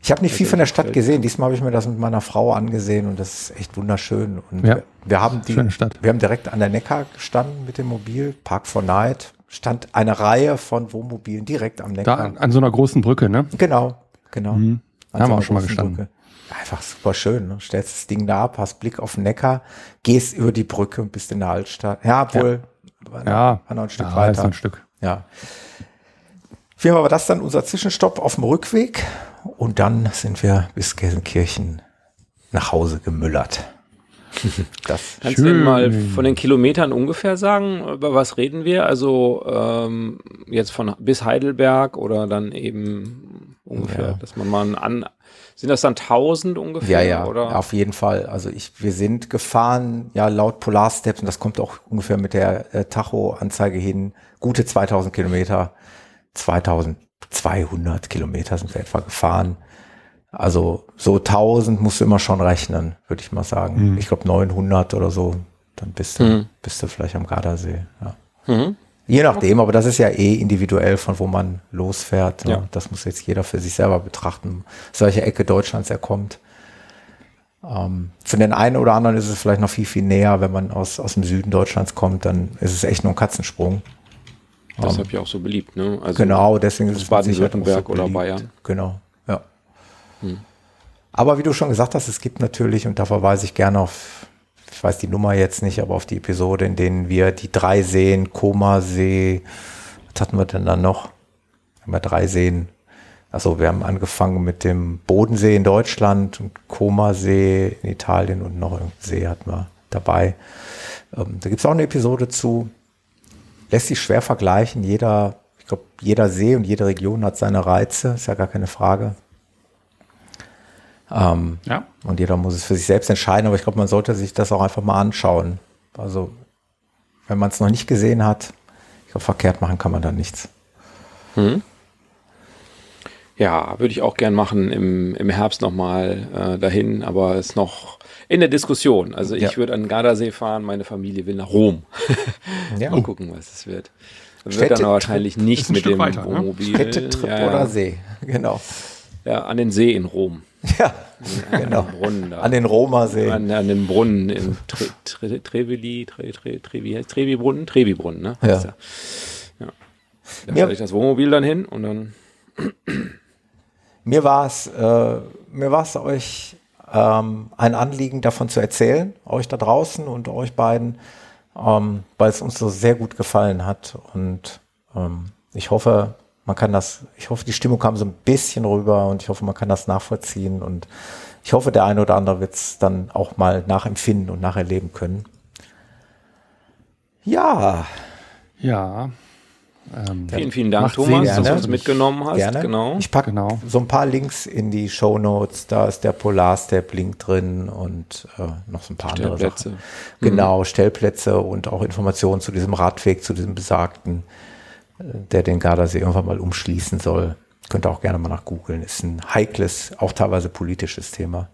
Ich habe nicht viel von der Stadt gesehen. Diesmal habe ich mir das mit meiner Frau angesehen und das ist echt wunderschön. Und ja, wir haben die, wir haben direkt an der Neckar gestanden mit dem Mobil, Park for Night, stand eine Reihe von Wohnmobilen direkt am Neckar. Da an so einer großen Brücke, ne? Genau, genau. Mhm. Haben so wir auch schon mal gestanden. Brücke. Einfach super schön. Ne? Stellst das Ding da ab, hast Blick auf den Neckar, gehst über die Brücke und bist in der Altstadt. Ja, obwohl, ja, ja. war noch ein Stück ja, weiter. Ein Stück. Ja. Auf jeden Fall war das dann unser Zwischenstopp auf dem Rückweg und dann sind wir bis Gelsenkirchen nach Hause gemüllert. Das Kannst schön. du mal von den Kilometern ungefähr sagen, über was reden wir? Also ähm, jetzt von bis Heidelberg oder dann eben ungefähr, ja. dass man mal an, sind das dann 1000 ungefähr? Ja, ja, oder? auf jeden Fall. Also ich, wir sind gefahren, ja, laut Polar Steps, und das kommt auch ungefähr mit der äh, Tacho-Anzeige hin, gute 2000 Kilometer, 2200 Kilometer sind wir etwa gefahren. Also so 1000 musst du immer schon rechnen, würde ich mal sagen. Mhm. Ich glaube 900 oder so, dann bist du, mhm. bist du vielleicht am Gardasee. Ja. Mhm. Je nachdem, aber das ist ja eh individuell, von wo man losfährt. Ne? Ja. Das muss jetzt jeder für sich selber betrachten, welche Ecke Deutschlands er kommt. Ähm, für den einen oder anderen ist es vielleicht noch viel, viel näher, wenn man aus, aus dem Süden Deutschlands kommt, dann ist es echt nur ein Katzensprung. Deshalb um, ja auch so beliebt, ne? Also genau, deswegen ist es Baden-Württemberg so oder Bayern. Genau, ja. Hm. Aber wie du schon gesagt hast, es gibt natürlich, und da verweise ich gerne auf ich weiß die Nummer jetzt nicht, aber auf die Episode, in denen wir die drei Seen, Koma-See, was hatten wir denn dann noch? Haben wir drei Seen. Also wir haben angefangen mit dem Bodensee in Deutschland und Koma-See in Italien und noch irgendeinen See hatten wir dabei. Ähm, da gibt es auch eine Episode zu. Lässt sich schwer vergleichen. Jeder, ich glaube, jeder See und jede Region hat seine Reize, ist ja gar keine Frage. Ähm, ja. Und jeder muss es für sich selbst entscheiden, aber ich glaube, man sollte sich das auch einfach mal anschauen. Also, wenn man es noch nicht gesehen hat, ich glaube, verkehrt machen kann man da nichts. Hm. Ja, würde ich auch gern machen im, im Herbst nochmal äh, dahin, aber ist noch in der Diskussion. Also ich ja. würde an den Gardasee fahren, meine Familie will nach Rom. ja. Mal gucken, was es wird. Wird Städte dann wahrscheinlich nicht mit dem weiter, ne? Wohnmobil. Städtetrip ja, oder See, genau. Ja, an den See in Rom. Ja, genau. An den Brunnen da. An den Roma-See. An, an, den Brunnen in Tre, Tre, Trevili, Tre, Tre, Trevi, Trevi-Brunnen? Trevi-Brunnen, ne? Ja. ja. ja. Da fährt ich das Wohnmobil dann hin und dann. Mir war es, äh, mir war es euch ähm, ein Anliegen, davon zu erzählen, euch da draußen und euch beiden, ähm, weil es uns so sehr gut gefallen hat. Und ähm, ich hoffe, man kann das, ich hoffe, die Stimmung kam so ein bisschen rüber und ich hoffe, man kann das nachvollziehen und ich hoffe, der eine oder andere wird es dann auch mal nachempfinden und nacherleben können. Ja. Ja. Ähm, vielen, vielen Dank, Thomas, dass du uns mitgenommen hast. Gerne. Genau. Ich packe genau. so ein paar Links in die Show Notes. Da ist der Polarstep-Link drin und äh, noch so ein paar andere Sachen. Genau, mhm. Stellplätze und auch Informationen zu diesem Radweg, zu diesem besagten der den Gardasee irgendwann mal umschließen soll. Könnt ihr auch gerne mal nach googeln. Ist ein heikles, auch teilweise politisches Thema.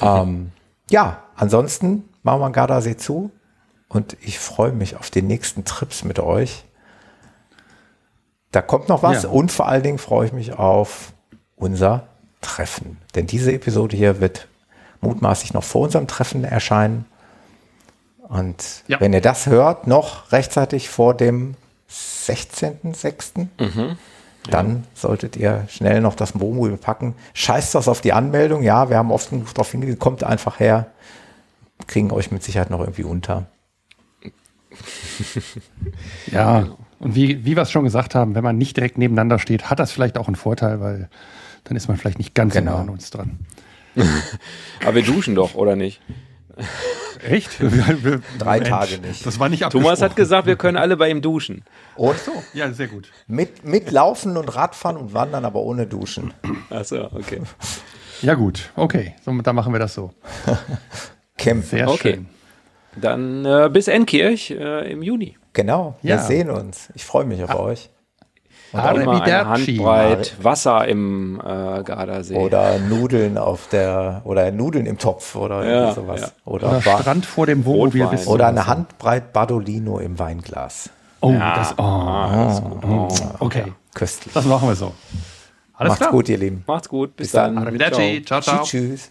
Ähm, ja, ansonsten machen wir den Gardasee zu und ich freue mich auf die nächsten Trips mit euch. Da kommt noch was ja. und vor allen Dingen freue ich mich auf unser Treffen. Denn diese Episode hier wird mutmaßlich noch vor unserem Treffen erscheinen. Und ja. wenn ihr das hört, noch rechtzeitig vor dem 16.06. Mhm. Dann ja. solltet ihr schnell noch das Wohnmobil packen. Scheißt das auf die Anmeldung. Ja, wir haben oft genug darauf hingewiesen. Kommt einfach her. Kriegen euch mit Sicherheit noch irgendwie unter. ja, und wie, wie wir es schon gesagt haben, wenn man nicht direkt nebeneinander steht, hat das vielleicht auch einen Vorteil, weil dann ist man vielleicht nicht ganz genau. nah an uns dran. Aber wir duschen doch, oder nicht? Echt? Drei Mensch, Tage nicht. Das war nicht Thomas hat gesagt, wir können alle bei ihm duschen. Und so. Ja, sehr gut. Mit, mit Laufen und Radfahren und Wandern, aber ohne Duschen. Achso, okay. Ja, gut. Okay, so, dann machen wir das so. Camp. Sehr okay. schön. Dann äh, bis Enkirch äh, im Juni. Genau, wir ja. sehen uns. Ich freue mich auf ah. euch. Und immer eine Handbreit Wasser im äh, Gardasee. Oder Nudeln auf der, oder Nudeln im Topf oder ja, sowas. Ja. Oder, oder Strand vor dem Wohnmobil. Oder eine Handbreit Badolino im Weinglas. Oh, ja. das, oh, ah, das oh, oh, okay. Köstlich. Das machen wir so. Alles Macht's klar. gut, ihr Lieben. Macht's gut. Bis, Bis dann. dann. Arrivederci. Ciao, ciao. Tschüss.